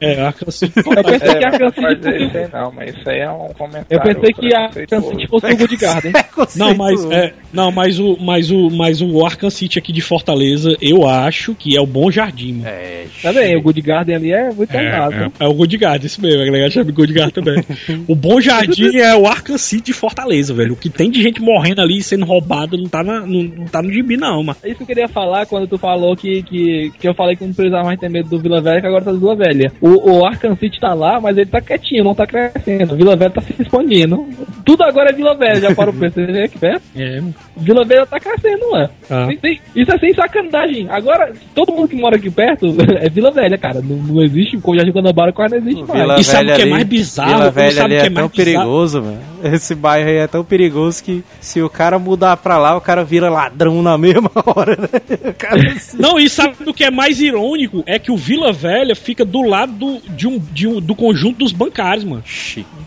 É, Arkham City. Eu pensei que a Arkham City aí não, mas isso aí é um comentário. Eu pensei que a Arkham. City fosse o Good Garden. Não, mas é, não, mas o, mas o, mas o Arkham City aqui de Fortaleza, eu acho que é o Bom Jardim. mano. É, Tá bem, o Good Garden ali é muito É, é, é o Good Guard, isso mesmo, a galera chama de Good Guard também. o Bom Jardim é o Arkham City de Fortaleza, velho. O que tem de gente morrendo ali, sendo roubado, não tá, na, não tá no gibi, não, mano. É isso que eu queria falar quando tu falou que, que, que eu falei que não precisava mais ter medo do Vila Velha, que agora tá do Vila Velha. O, o Arkham City tá lá, mas ele tá quietinho, não tá crescendo. O Vila Velha tá se expandindo. Tudo agora é Vila Velha, já parou pra você ver aqui perto? É, Vila Velha tá crescendo, lá. Ah. Isso é sem sacanagem. Agora, todo mundo que mora aqui perto é Vila Velha, cara. Não, não existe, o Jardim Guanabara quase não existe mais. Vila E sabe Velha o que é ali- mais bizarro? Vila Velha ali o que é, é tão mais bizarro? perigoso, mano. Esse bairro aí é tão perigoso que se o cara mudar pra lá, o cara vira ladrão na mesma hora, né? Cara assim. Não, e sabe o que é mais irônico? É que o Vila Velha fica do lado do, de um, de um- do conjunto dos bancários, mano.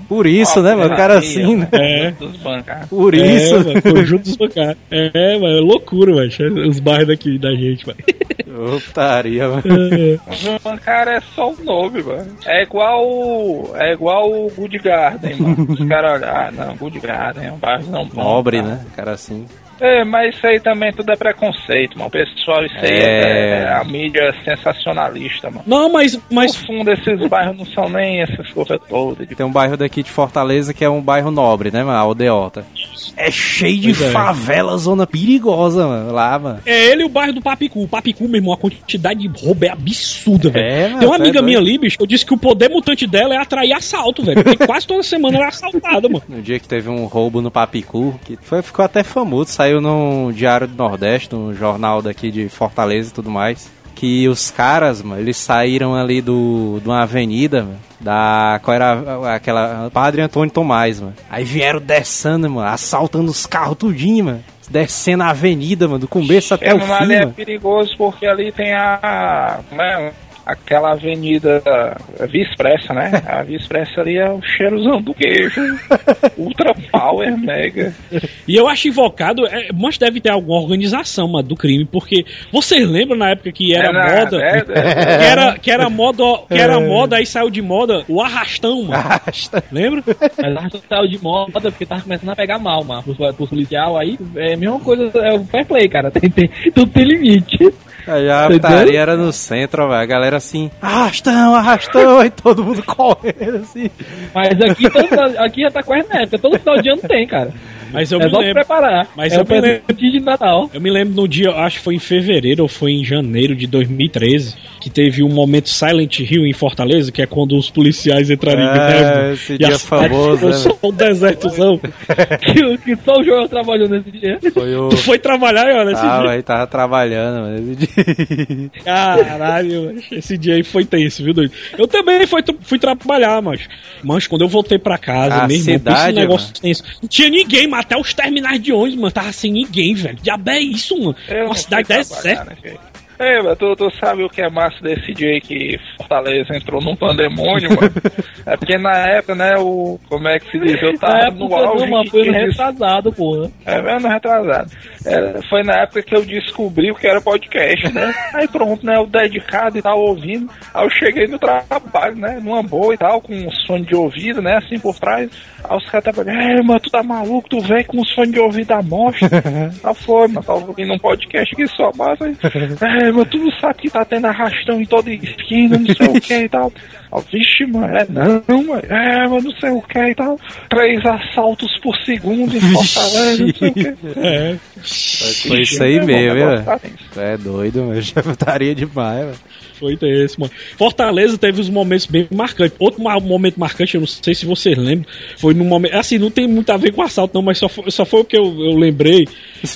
Por isso, né, mano? O cara assim, né? É. Dos bancários. Por isso. É, mano, conjunto dos bancários. É, mano, é loucura, mano. Os bairros daqui da gente, mano. Optaria, mano. Os bancários é só o nome, mano. É igual. É igual o Good Garden, mano. Os caras olham, ah, não, Good Garden é um bairro não bom. Nobre, tá? né? Cara assim. É, mas isso aí também tudo é preconceito, mano. Pessoal, isso aí É. é, é a mídia sensacionalista, mano. Não, mas, mas No fundo, esses bairros não são nem essas coisas todas. Tem um bairro daqui de Fortaleza que é um bairro nobre, né, mano? A Aldeota. É cheio de Pois é. favela, zona perigosa, mano. Lá, mano. É ele e o bairro do Papicu. O Papicu, meu irmão, a quantidade de roubo é absurda, velho. É, Tem uma amiga doido. minha ali, bicho, eu disse que o poder mutante dela é atrair assalto, velho. Porque quase toda semana ela é assaltada, mano. No dia que teve um roubo no Papicu, que foi, ficou até famoso, saiu no Diário do Nordeste, no jornal daqui de Fortaleza e tudo mais. Que os caras, mano, eles saíram ali do, de uma avenida, mano, da. Qual era a- aquela. Padre Antônio Tomás, mano. Aí vieram descendo, mano, assaltando os carros tudinho, mano. Descendo a avenida, mano, do começo até o fim, ali é perigoso porque ali tem a. Como é? Aquela avenida Via Expressa, né? A Via Expressa ali é o cheirozão do queijo. Ultra Power Mega. E eu acho invocado, é, mas deve ter alguma organização, mano, do crime, porque vocês lembram na época que era É nada, moda. é- é- Que era, que era moda, que era moda, aí saiu de moda o arrastão, mano. Arrasta. Lembra? Mas arrastou saiu de moda porque tava começando a pegar mal, mano. Pro, pro policial aí, é a mesma coisa, é o fair play, cara. Tem, tem, tudo tem limite. Aí a putaria era no centro, velho. A galera assim, arrastão, arrastão, e todo mundo correndo assim. Mas aqui, todo, aqui já tá quase na época. Todo final de ano tem, cara. Mas eu é me só lembro. preparar. Mas é eu o me lembro. de Natal. Eu me lembro no dia, acho que foi em fevereiro ou foi em janeiro de 2013, que teve um momento Silent Hill em Fortaleza, que é quando os policiais entraram em É, greve. esse e dia famoso, né, só um desertozão. que, que só o Joel trabalhou nesse dia. Foi o. tu foi trabalhar, olha, esse Tava dia. aí, tava trabalhando, mano. esse dia. Caralho, esse dia aí foi tenso, viu, doido? Eu também fui, fui trabalhar, mas. Mas quando eu voltei pra casa, A meu irmão, cidade, em negócio tenso. Não tinha ninguém, mas até os terminais de ônibus, mano, tava sem ninguém, velho. Diabo é isso, mano. Eu Uma cidade deserta. né, Ei, mas tu, tu sabe o que é massa desse dia que Fortaleza entrou num pandemônio, mano? É porque na época, né, o. Como é que se diz? Eu tava no auge. não, mas foi no retrasado, porra. É mesmo, retrasado. É, foi na época que eu descobri o que era podcast, né? Aí pronto, né? Eu dedicado e tal, ouvindo. Aí eu cheguei no trabalho, né? Numa boa e tal, com um fone de ouvido, né? Assim por trás. Aí os caras estavam é, mano, tu tá maluco, tu vem com os fones de ouvido à mostra. Aí foi, mano, tava ouvindo um podcast que só massa. aí, É, mano, tu não sabe que tá tendo arrastão em toda esquina, não sei o que e tal. Vixe, mano, é não, mano, é, mano, não sei o que e tal. Três assaltos por segundo em Fortaleza, não sei o que. É. Foi isso aí É, mesmo, nisso. É doido, mas já estaria demais, velho. Foi esse, mano. Fortaleza teve uns momentos bem marcantes. Outro momento marcante, eu não sei se vocês lembram, foi no momento. Assim, não tem muito a ver com assalto, não, mas só foi, só foi o que eu, eu lembrei.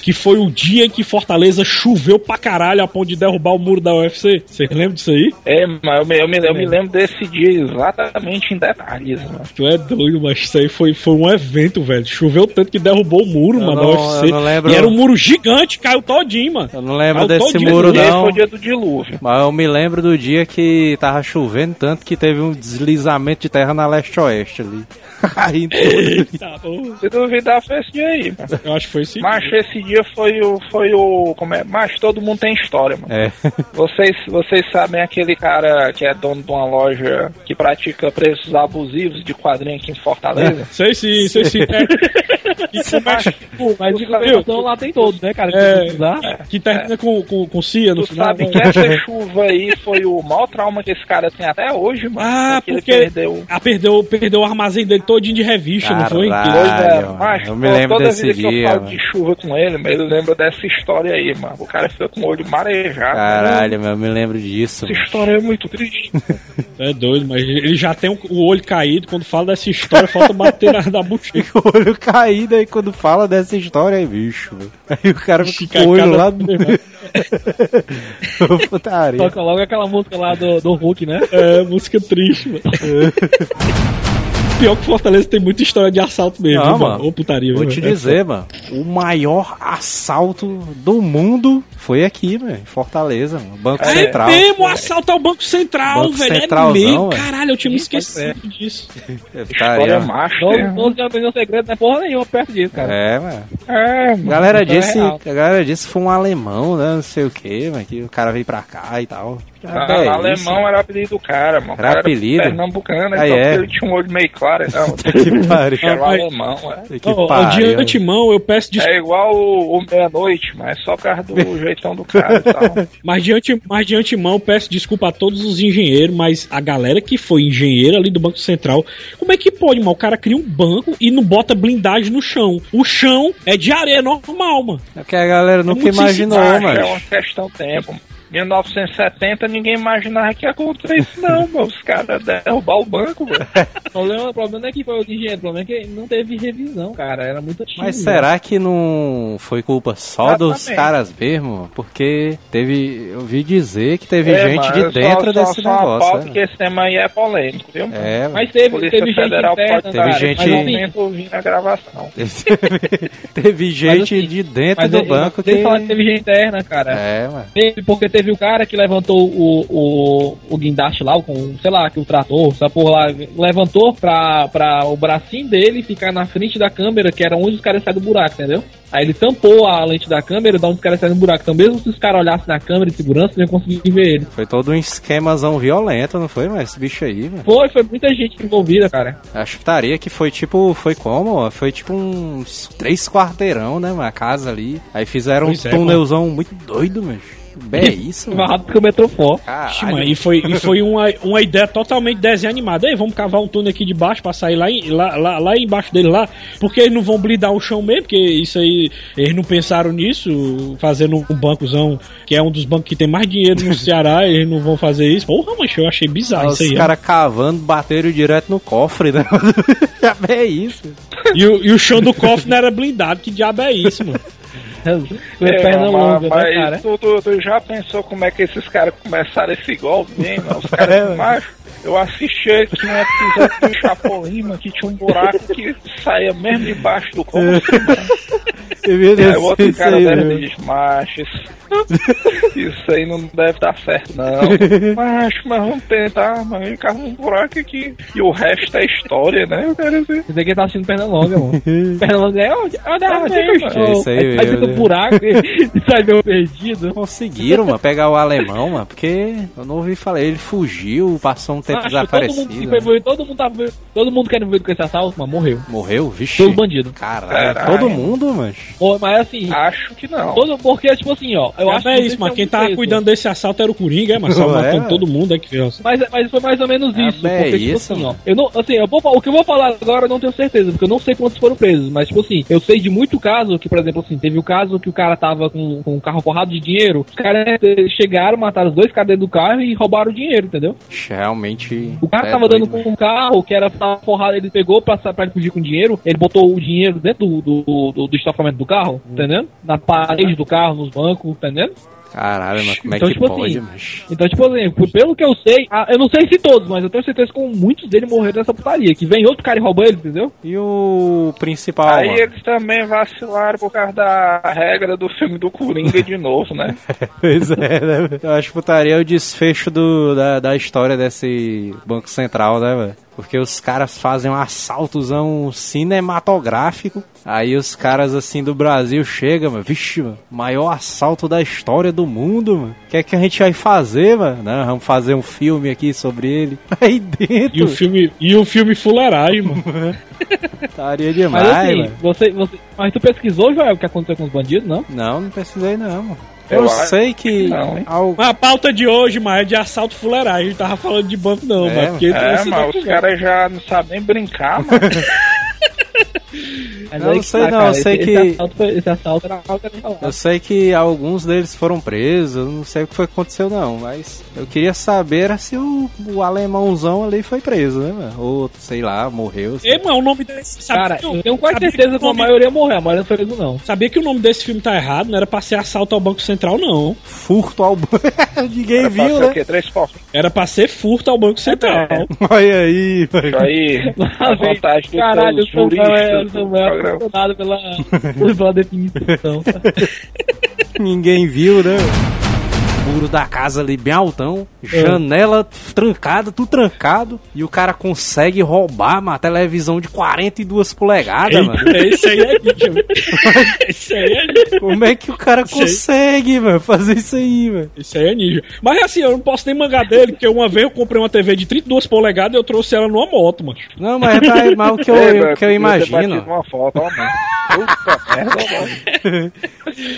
Que foi o dia em que Fortaleza choveu pra caralho a ponto de derrubar o muro da UFC. Vocês lembram disso aí? É, mas eu me, eu, me, eu me lembro desse dia exatamente em detalhes, mano. Tu é doido, mas isso aí foi, foi um evento, velho. Choveu tanto que derrubou o muro, Eu mano, não- da UFC. eu não lembro. E era um muro gigante, caiu todinho, mano. Eu não lembro Caiu desse todinho. muro, Esse não. foi o dia do dilúvio. Mas eu me lembro do dia que tava chovendo tanto que teve um deslizamento de terra na leste-oeste ali. Eita. Se duvidar, foi esse dia aí, mano. Eu acho que foi esse Mas esse dia foi o. Foi o como é? Mas todo mundo tem história, mano. É. Vocês, vocês sabem aquele cara que é dono de uma loja que pratica preços abusivos de quadrinho aqui em Fortaleza? Sei sim, sei sim. É, que, começa, Mas informação lá tem todos, né, cara? Se É. precisar. que termina com, com, com Cia no Tu final. sabe que essa chuva aí foi o maior trauma que esse cara tem até hoje, mano. Ah, ele porque perdeu. ah, perdeu, perdeu o armazém dele todinho de revista, não foi? Caralho. Pois é, mas Eu me lembro toda desse vida que eu dia, falo mano. de chuva com ele, mas ele lembra dessa história aí, mano. O cara fica com o olho marejado. Caralho, meu, eu me lembro disso. Essa mano. história é muito triste. É doido, mas ele já tem o- olho caído. Quando fala dessa história, falta bater na, na bochecha. O olho caído aí quando fala dessa história aí, bicho. Aí o cara fica com o olho lá do. Putaria. Toca logo aquela música lá do, do Hulk, né? É, música triste, mano. Pior que Fortaleza tem muita história de assalto mesmo, Não, mano. mano. Ô putaria, Vou viu, te mano? dizer, mano. O maior assalto do mundo foi aqui, mano. em Fortaleza, mano. Banco É Central. mesmo, assalto ao Banco Central, Banco velho. Centralzão, é mesmo. velho. Caralho, eu tinha me esquecido disso. História master. Todos, todos já aprenderam segredo, não é porra nenhuma perto disso, cara. É, mano. É, mano. galera Então é disse, a galera disse que foi um alemão, né? Não sei o que, mas que o cara veio pra cá e tal. Ah, É isso, alemão era apelido do cara, mano. Era cara apelido? Pernambucano, Ah, então é? ele tinha um olho meio claro, então. Que pariu. Era alemão, é. Que ó, pariu. de antemão, eu peço desculpa. É igual o, o meia-noite, mas só por causa do jeitão do cara e tal. Mas de, ante, mas de antemão, eu peço desculpa a todos os engenheiros, mas a galera que foi engenheiro ali do Banco Central, como é que pode, mano? O cara cria um banco e não bota blindagem no chão. O chão é de areia normal, mano. É que a galera nunca muito imaginou, Acho, mano. é uma questão de tempo. 1970 ninguém imaginava que ia acontecer isso, não, mano. Os caras derrubar o banco, velho. O problema, não é que foi o engenheiro, o problema é que não teve revisão, cara. Era muito antigo. Mas será que não foi culpa só dos Exatamente. caras mesmo? Porque teve. Eu vi dizer que teve É, gente mano, de só- desse só, negócio. Só né? que esse tema aí é polêmico, viu? É, mano. Mas teve, Polícia teve gente Federal interna, pode Teve dar gente- mas momento ouvindo a gravação. teve gente assim, de dentro Mas do eu- banco tem que. falar que teve gente interna, cara. É, mano. Teve, porque teve o cara que levantou o, o, o guindaste lá, com, sei lá, que o trator, essa porra lá, levantou pra, pra o bracinho dele ficar na frente da câmera, que era onde os caras saem do buraco, entendeu? Aí ele tampou a lente da câmera, da onde os caras saem do buraco. Então, mesmo se os caras olhassem na câmera de segurança, não iam conseguir ver ele. Foi todo um esquemazão violento, não foi? Mas esse bicho aí, mano. Foi, foi muita gente envolvida, cara. A chutaria que foi tipo. Foi como? Foi tipo uns três quarteirão, né, mano? A casa ali. Aí fizeram Pois um é, túnelzão muito doido, mano. Bem, é isso, Mais mano. rápido que o for. Ixi, Caralho. e foi, e foi uma, uma ideia totalmente desenho animado. Ei, vamos cavar um túnel aqui de baixo pra sair lá, em- lá, lá, lá embaixo dele lá. Porque eles não vão blindar o chão mesmo, porque isso aí, eles não pensaram nisso, fazendo um bancozão, que é um dos bancos que tem mais dinheiro no Ceará, eles não vão fazer isso. Porra, mas eu achei bizarro Os isso aí. ó. caras cavando, bateram direto no cofre, né? é isso. E, o, e o chão do cofre não era blindado, que diabo é isso, mano? Foi É, perna mas, longa, né, cara? tu, tu- tu já pensou como é que esses caras começaram esse golpe, hein, mano? Os caras É, macho. Eu assisti aqui um episódio do Chapolin, mano, que tinha um buraco que saía mesmo debaixo do corpo. Eu outro isso cara aí, deve dizer, macho, isso, isso aí não deve dar certo, não. Macho, mas vamos tentar, mas cava um buraco aqui. E o resto é história, né? Eu quero dizer. Esse aqui tá assistindo Pernalonga, mano. Pernalonga é onde? Onde é Ah, onde é, é mano. Isso aí Aí do né? buraco e sai meio perdido. Conseguiram, mano, pegar o alemão, mano, porque eu não ouvi falar. Ele fugiu, passou um tempo Acho que todo desaparecido. mundo que né? foi todo mundo tava todo mundo que era envolvido com esse assalto, mas morreu. Morreu? Vixe. Todo bandido. Caralho, Caralho. todo mundo, mas. Ô, mas assim, Acho que não. todo, porque, tipo assim, ó, eu é, acho é isso, mas é quem tava cuidando desse assalto era o Coringa, é, mas só Ué, matando todo mundo é que fez. Mas, mas foi mais ou menos Ah, isso. bem, porque, tipo isso, assim, ó. Eu não, assim, eu vou, o que eu vou falar agora eu não tenho certeza, porque eu não sei quantos foram presos. Mas, tipo assim, eu sei de muito caso que, por exemplo, assim, teve o caso que o cara tava com, com um carro forrado de dinheiro. Os caras chegaram, mataram os dois caras dentro do carro e roubaram o dinheiro, entendeu? Realmente. O cara é tava doido, dando com um carro que era tava forrado, ele pegou pra, pra fugir com dinheiro, ele botou o dinheiro dentro do, do, do, do estofamento do carro, Hum. entendendo? Na parede do carro, nos bancos, entendendo? Caralho, mas como é Então, que tipo pode, assim, mas... Então, tipo assim, pelo que eu sei, ah, eu não sei se todos, mas eu tenho certeza que muitos deles morreram nessa putaria. Que vem outro cara e rouba ele, entendeu? E o principal, Aí mano? eles também vacilaram por causa da regra do filme do Coringa de novo, né? Pois é, né? Eu acho que putaria é o desfecho do, da, da história desse Banco Central, né, velho? Porque os caras fazem um assaltozão cinematográfico. Aí os caras assim do Brasil chegam, mano. Vixe, mano. Maior assalto da história do mundo, mano. O que é que a gente vai fazer, mano? Não, vamos fazer um filme aqui sobre ele. Aí dentro. E o filme, e o filme fuleiragem, mano. Putaria Mas demais, assim, mano. você, você. Mas tu pesquisou, Joel, o que aconteceu com os bandidos, não? Não, não precisei não, mano. Eu Eu, sei que. não, hein? al- A pauta de hoje, mas é de assalto fuleiragem. A gente tava falando de banco, não, É, mas porque É, mas os não. caras já não sabem brincar, mano. Mas Não, não que sei tá, não, cara, eu sei esse, que- Esse assalto, foi- esse assalto era algo que eu. Eu sei que alguns deles foram presos, eu não sei o que foi que aconteceu não, mas eu queria saber se o, o alemãozão ali foi preso, né, mano? Ou, sei lá, morreu. sei Ei, mano, o nome desse. Sabe Cara, que eu tenho quase certeza que a maioria morreu, a maioria não foi preso, não. Sabia que o nome desse filme tá errado, não era pra ser assalto ao Banco Central, não. Furto ao banco. Ninguém Era pra viu, ser o né? quê? Três pau. Era pra ser furto ao Banco Central. Olha aí, mano. Isso aí, a vantagem dos Caralho, o Samuel é, o do Samuel é programa. apaixonado pela, pela definição. Ninguém viu, né? Muro da casa ali bem altão, janela trancada, tudo trancado, e o cara consegue roubar uma televisão de 42 polegadas, mano. Eita, esse aí é ninja, velho. Esse aí é ninja. Como é que o cara Isso aí. consegue, mano, fazer isso aí, mano? Esse aí é ninja. Mas assim, eu não posso nem mangar dele, porque uma vez eu comprei uma TV de 32 polegadas e eu trouxe ela numa moto, mano. Não, mas, mas, mas o que eu, Ei, velho, que eu imagino. Uma foto, ó, mano. Puta merda, mano.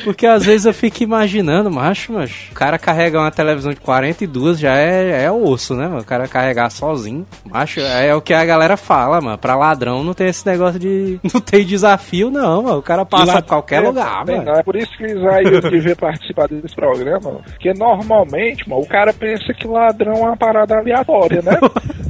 Porque às vezes eu fico imaginando, macho, mas o cara carregar uma televisão de 42 já é, é osso, né, mano? O cara carregar sozinho. Macho, é o que a galera fala, mano. Pra ladrão não tem esse negócio de. Não tem desafio, não, mano. O cara passa lá- pra qualquer lugar, Tem, mano. É por isso que Isaías devia participar desse programa, mano. Porque normalmente, mano, o cara pensa que ladrão é uma parada aleatória, né?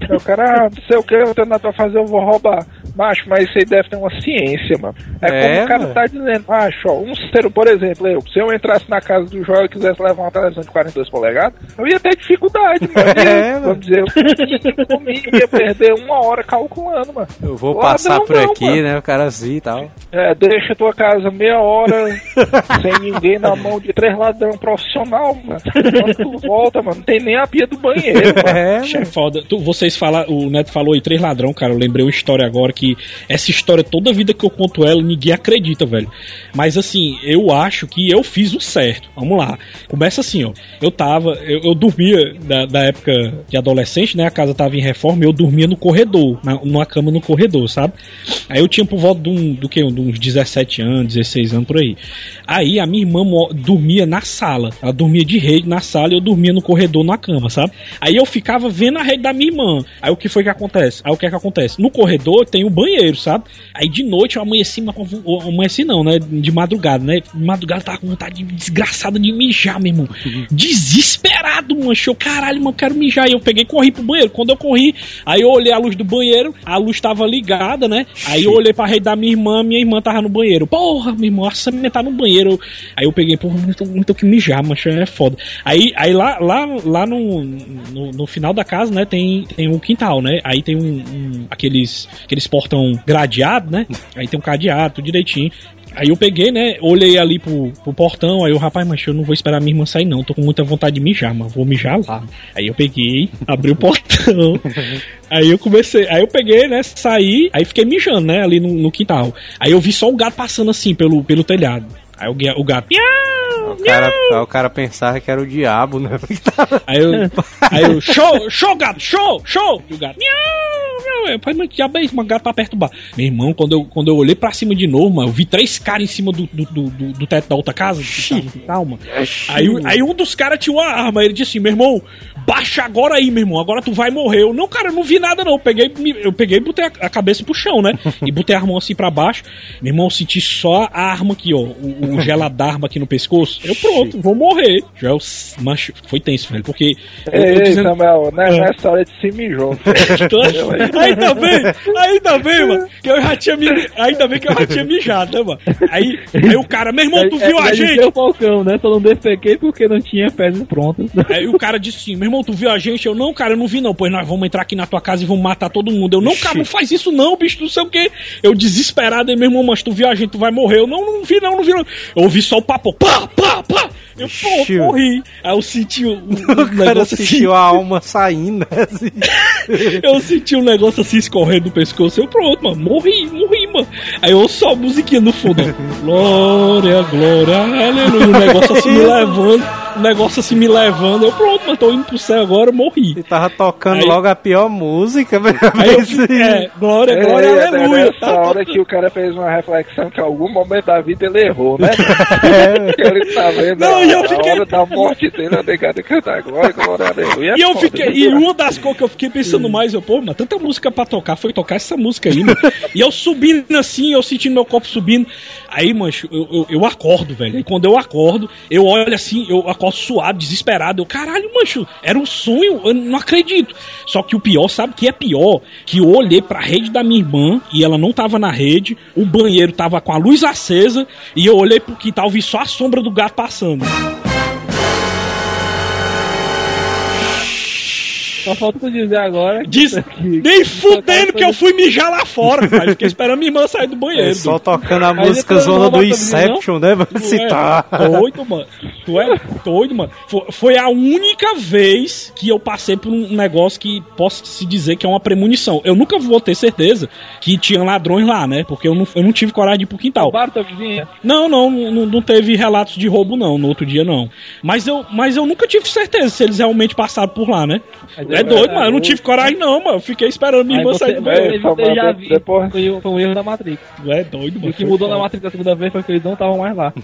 Aí o cara, ah, não sei o que, eu nada pra fazer, eu vou roubar. Macho, mas isso aí deve ter uma ciência, mano. É, É, como o cara mano. tá dizendo, macho, ó, um ser, por exemplo, eu, se eu entrasse na casa do Joel e quisesse levar uma televisão de 42 polegadas, eu ia ter dificuldade, mano. É, mano. Vamos dizer, eu no mínimo ia perder uma hora calculando, mano. Eu vou Ladrão passar por não, aqui, mano. né? O cara assim e tal. É, deixa tua casa meia hora sem ninguém na mão de três ladrão profissional, mano. Quando tu volta, mano, não tem nem a pia do banheiro, mano. É, É foda. Tu- vocês falaram, o Neto falou aí, três ladrão, cara. Eu lembrei uma história agora que essa história, toda vida que eu conto ela, ninguém acredita, velho. Mas assim, eu acho que eu fiz o certo. Vamos lá. Começa assim, ó. Eu tava, eu, eu dormia da, da época de adolescente, né? A casa tava em reforma eu dormia no corredor, na, numa cama no corredor, sabe? Aí eu tinha por volta de, um, do que? De uns 17 anos, 16 anos por aí. Aí a minha irmã dormia na sala. Ela dormia de rede na sala e eu dormia no corredor na cama, sabe? Aí eu ficava vendo a rede da minha irmã. Aí o que foi que acontece? Aí o que é que acontece? No corredor tem o banheiro, sabe? Aí de noite eu amanheci, mas amanheci não, né? De madrugada, né? De madrugada eu tava com vontade de, desgraçada de mijar, meu irmão. Desesperado, mancho. Eu, caralho, mano, eu quero mijar. Aí eu peguei e corri pro banheiro. Quando eu corri, aí eu olhei a luz do banheiro, a luz tava ligada, né? Aí eu olhei pra rede da minha irmã, minha irmã tava no banheiro. Porra, minha irmã, essa menina tá no banheiro. Aí eu peguei, porra, muito, muito que mijar, mancho, é foda. Aí, aí lá, lá, lá no, no, no final da casa, né, tem, tem um quintal, né? Aí tem um, um- aqueles, aqueles portão gradeado, né? Aí tem um cadeado, tudo direitinho. Aí eu peguei, né? Olhei ali pro, pro portão, aí o rapaz, mas eu não vou esperar minha irmã sair, não. Tô com muita vontade de mijar, mas vou mijar lá. Aí eu peguei, abri o portão. Aí eu comecei, aí eu peguei, né? Saí, aí fiquei mijando, né? Ali no, no quintal. Aí eu vi só o gato passando assim pelo, pelo telhado. Aí o, o gato. O cara, aí o cara pensava que era o diabo, né? Aí eu, aí eu, show, show, gato, show, show! E o gato, miau, ué, pai, mas diabo é isso, mano, gato pra perturbar. Meu irmão, quando eu, quando eu olhei pra cima de novo, mano, eu vi três caras em cima do, do, do, do- do teto da outra casa. Calma. Aí, aí um dos caras tinha uma arma, ele disse assim, meu irmão, baixa agora aí, meu irmão, agora tu vai morrer. Eu, não, cara, eu não vi nada não, eu peguei, eu peguei e botei a, a cabeça pro chão, né? E botei a arma assim pra baixo. Meu irmão, eu senti só a arma aqui, ó, o, o geladarma aqui no pescoço. Eu pronto, vou morrer. Já eu, macho, foi tenso, velho, porque... eu- eu Ei, dizendo- Samuel, né, É. nessa hora de se mijou. Ainda bem, ainda bem, mano, que eu já tinha me, ainda bem que eu já tinha mijado, né, mano? Aí, aí o cara, meu irmão, tu viu a É, gente? deu o Falcão, né? Só não defequei porque não tinha fezes prontas. Aí o cara disse assim, meu irmão, tu viu a gente? Eu, não, cara, eu não vi não. Pois nós vamos entrar aqui na tua casa e vamos matar todo mundo. Eu, não, cara, não faz isso não, bicho, não sei o quê. Eu desesperado, aí, meu irmão, mas tu viu a gente, tu vai morrer. Eu, não, não vi não, não vi não. Eu ouvi só o papo, pá, pá, pá. Eu, pô, morri. Aí eu senti o, o O cara negócio assim. sentiu a alma saindo, né? Assim. Eu senti um negócio assim escorrendo do pescoço. Eu, pronto, mano, morri, morri, mano. Aí eu só a musiquinha no fundo. Glória, glória, aleluia. O negócio assim me levando. O negócio assim me levando. Eu, pronto, mano, tô indo pro céu agora, morri. E tava tocando Aí- logo a pior música, velho. Eu fiquei, é, glória, glória, É, aleluia. Nessa Tá, hora que o cara fez uma reflexão que em algum momento da vida ele errou, né? É, Que ele tá vendo Não, a, e eu a fiquei- hora da morte dele, a negada cantar glória, glória, aleluia. E eu Foda, fiquei, né? e uma das coisas que eu fiquei pensando mais, eu, pô, mas tanta música pra tocar, foi tocar essa música aí, mano. E eu subindo assim, eu sentindo meu corpo subindo. Aí, mancho, eu, eu, eu acordo, velho. E quando eu acordo, eu olho assim, eu acordo suado, desesperado. Eu, caralho, mancho, era um sonho, eu não acredito. Só que o pior, sabe que é pior? Que eu olhei pra rede da minha irmã e ela não tava na rede, o banheiro tava com a luz acesa e eu olhei pro quintal e vi só a sombra do gato passando. Só falta tu dizer agora. Diz, nem fudendo que eu fui mijar lá fora, pai. Fiquei esperando minha irmã sair do banheiro. É só tocando a música zona do Inception, né? mano? Tu Se é tá. doido, mano. Tu é doido, mano. Foi, a única vez que eu passei por um negócio que posso se dizer que é uma premonição. Eu nunca vou ter certeza que tinha ladrões lá, né? Porque eu não, eu não tive coragem de ir pro quintal. Não, não, não, não teve relatos de roubo, não, no outro dia, não. Mas eu, mas eu nunca tive certeza se eles realmente passaram por lá, né? Mas É doido, mano. Eu não tive coragem, não, mano. Eu fiquei esperando minha irmã sair do banheiro. já depois. Foi, foi um erro da Matrix. É doido, mano. o que mudou na. Matrix da segunda vez foi que eles não estavam mais lá.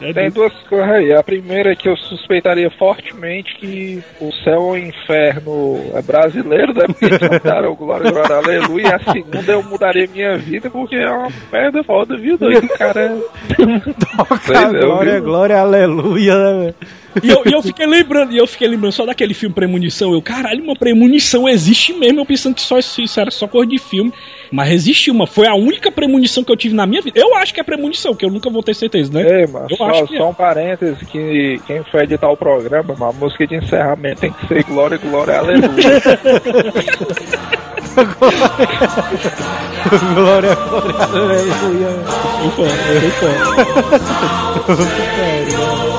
É Tem duas coisas aí. A primeira é que eu suspeitaria fortemente que o céu ou o inferno é brasileiro, né? Porque eles cantaram glória, glória, aleluia. E a segunda eu mudaria minha vida porque é uma merda foda, viu? Doido, cara é. Toca glória, viu? glória, aleluia, né, velho? E eu, e eu fiquei lembrando, e eu fiquei lembrando só daquele filme Premonição. Eu, caralho, uma premonição existe mesmo. Eu pensando que só isso, isso era só coisa de filme. Mas existe uma. Foi a única premonição que eu tive na minha vida. Eu acho que é premonição, que eu nunca vou ter certeza, né? Ei, mano, Eu só, acho que é. só um parêntese que quem foi editar o programa, mano, a música de encerramento tem que ser glória, glória, aleluia. Glória, glória, aleluia. Ufa, ufa.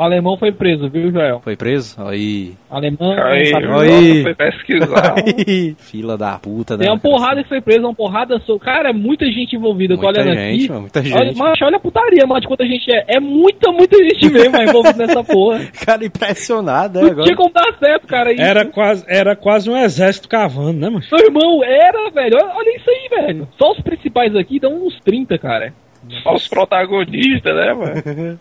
O alemão foi preso, viu, Joel? Foi preso? Aí. Alemão. Aí, sabe- o Aí. Foi pesquisar. Aí. Fila da puta, né? Tem uma porrada que foi presa, uma porrada. So... Cara, é muita gente envolvida. Eu tô Muita olhando gente, aqui. mano, muita Olha, gente. macho, olha a putaria, mano, de quanta gente é. É muita, muita gente mesmo envolvida nessa porra. Cara impressionado, né? Não Agora. tinha como dar certo, cara. Isso. Era quase, era quase um exército cavando, né, mano? Meu irmão, era, velho. Olha, olha isso aí, velho. Só os principais aqui dão uns 30, cara. Só os protagonistas, né, mano?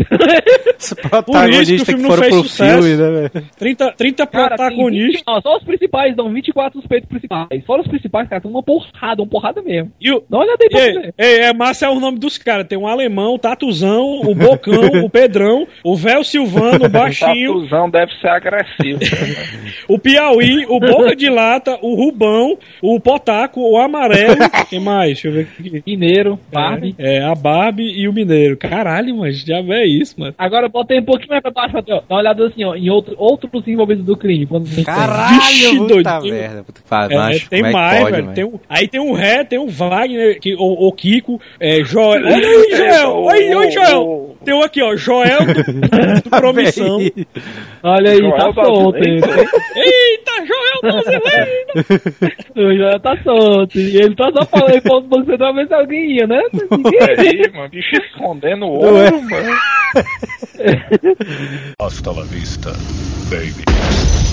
Os Por isso que o protagonistas que, filme não foram fez pro sucesso. filme, né, velho? 30, 30 Cara, tem protagonistas. 20 não, só os principais dão 24 suspeitos principais. Fora os principais, cara, tem uma porrada, uma porrada mesmo. E o, Dá uma olhada aí pra Ei, você. ei, é massa é o nome dos caras. Tem um alemão, o Tatuzão, o Bocão, o Pedrão, o Véu Silvano, o O Baixinho, tatuzão deve ser agressivo. o Piauí, o Boca de Lata, o Rubão, o Potaco, o Amarelo. Quem mais? Deixa eu ver aqui. Mineiro, Barbie. É, a Barbie e o Mineiro. Caralho, mas já é isso, mano. Agora botei um pouquinho mais pra baixo, Matheus. Dá uma olhada assim, ó, em outro, outros envolvidos do crime. Quando. Caralho, Vixe, puta doido. merda. Puta É, macho, tem é mais, pode, velho. Tem o- aí tem o Ré, tem o Wagner, que, o, o Kiko, é, Joel. Olha aí, Joel! Oi, oi, Joel! Tem um aqui, ó, Joel do, do Promissão. Olha aí, Joel tá tá solto. Eita, Joel brasileiro! O Joel tá solto. E ele tá só falando em ponto você se alguém ia, né? Ninguém quê, mano? Bicho escondendo o ouro, é. mano. Hasta la vista, baby.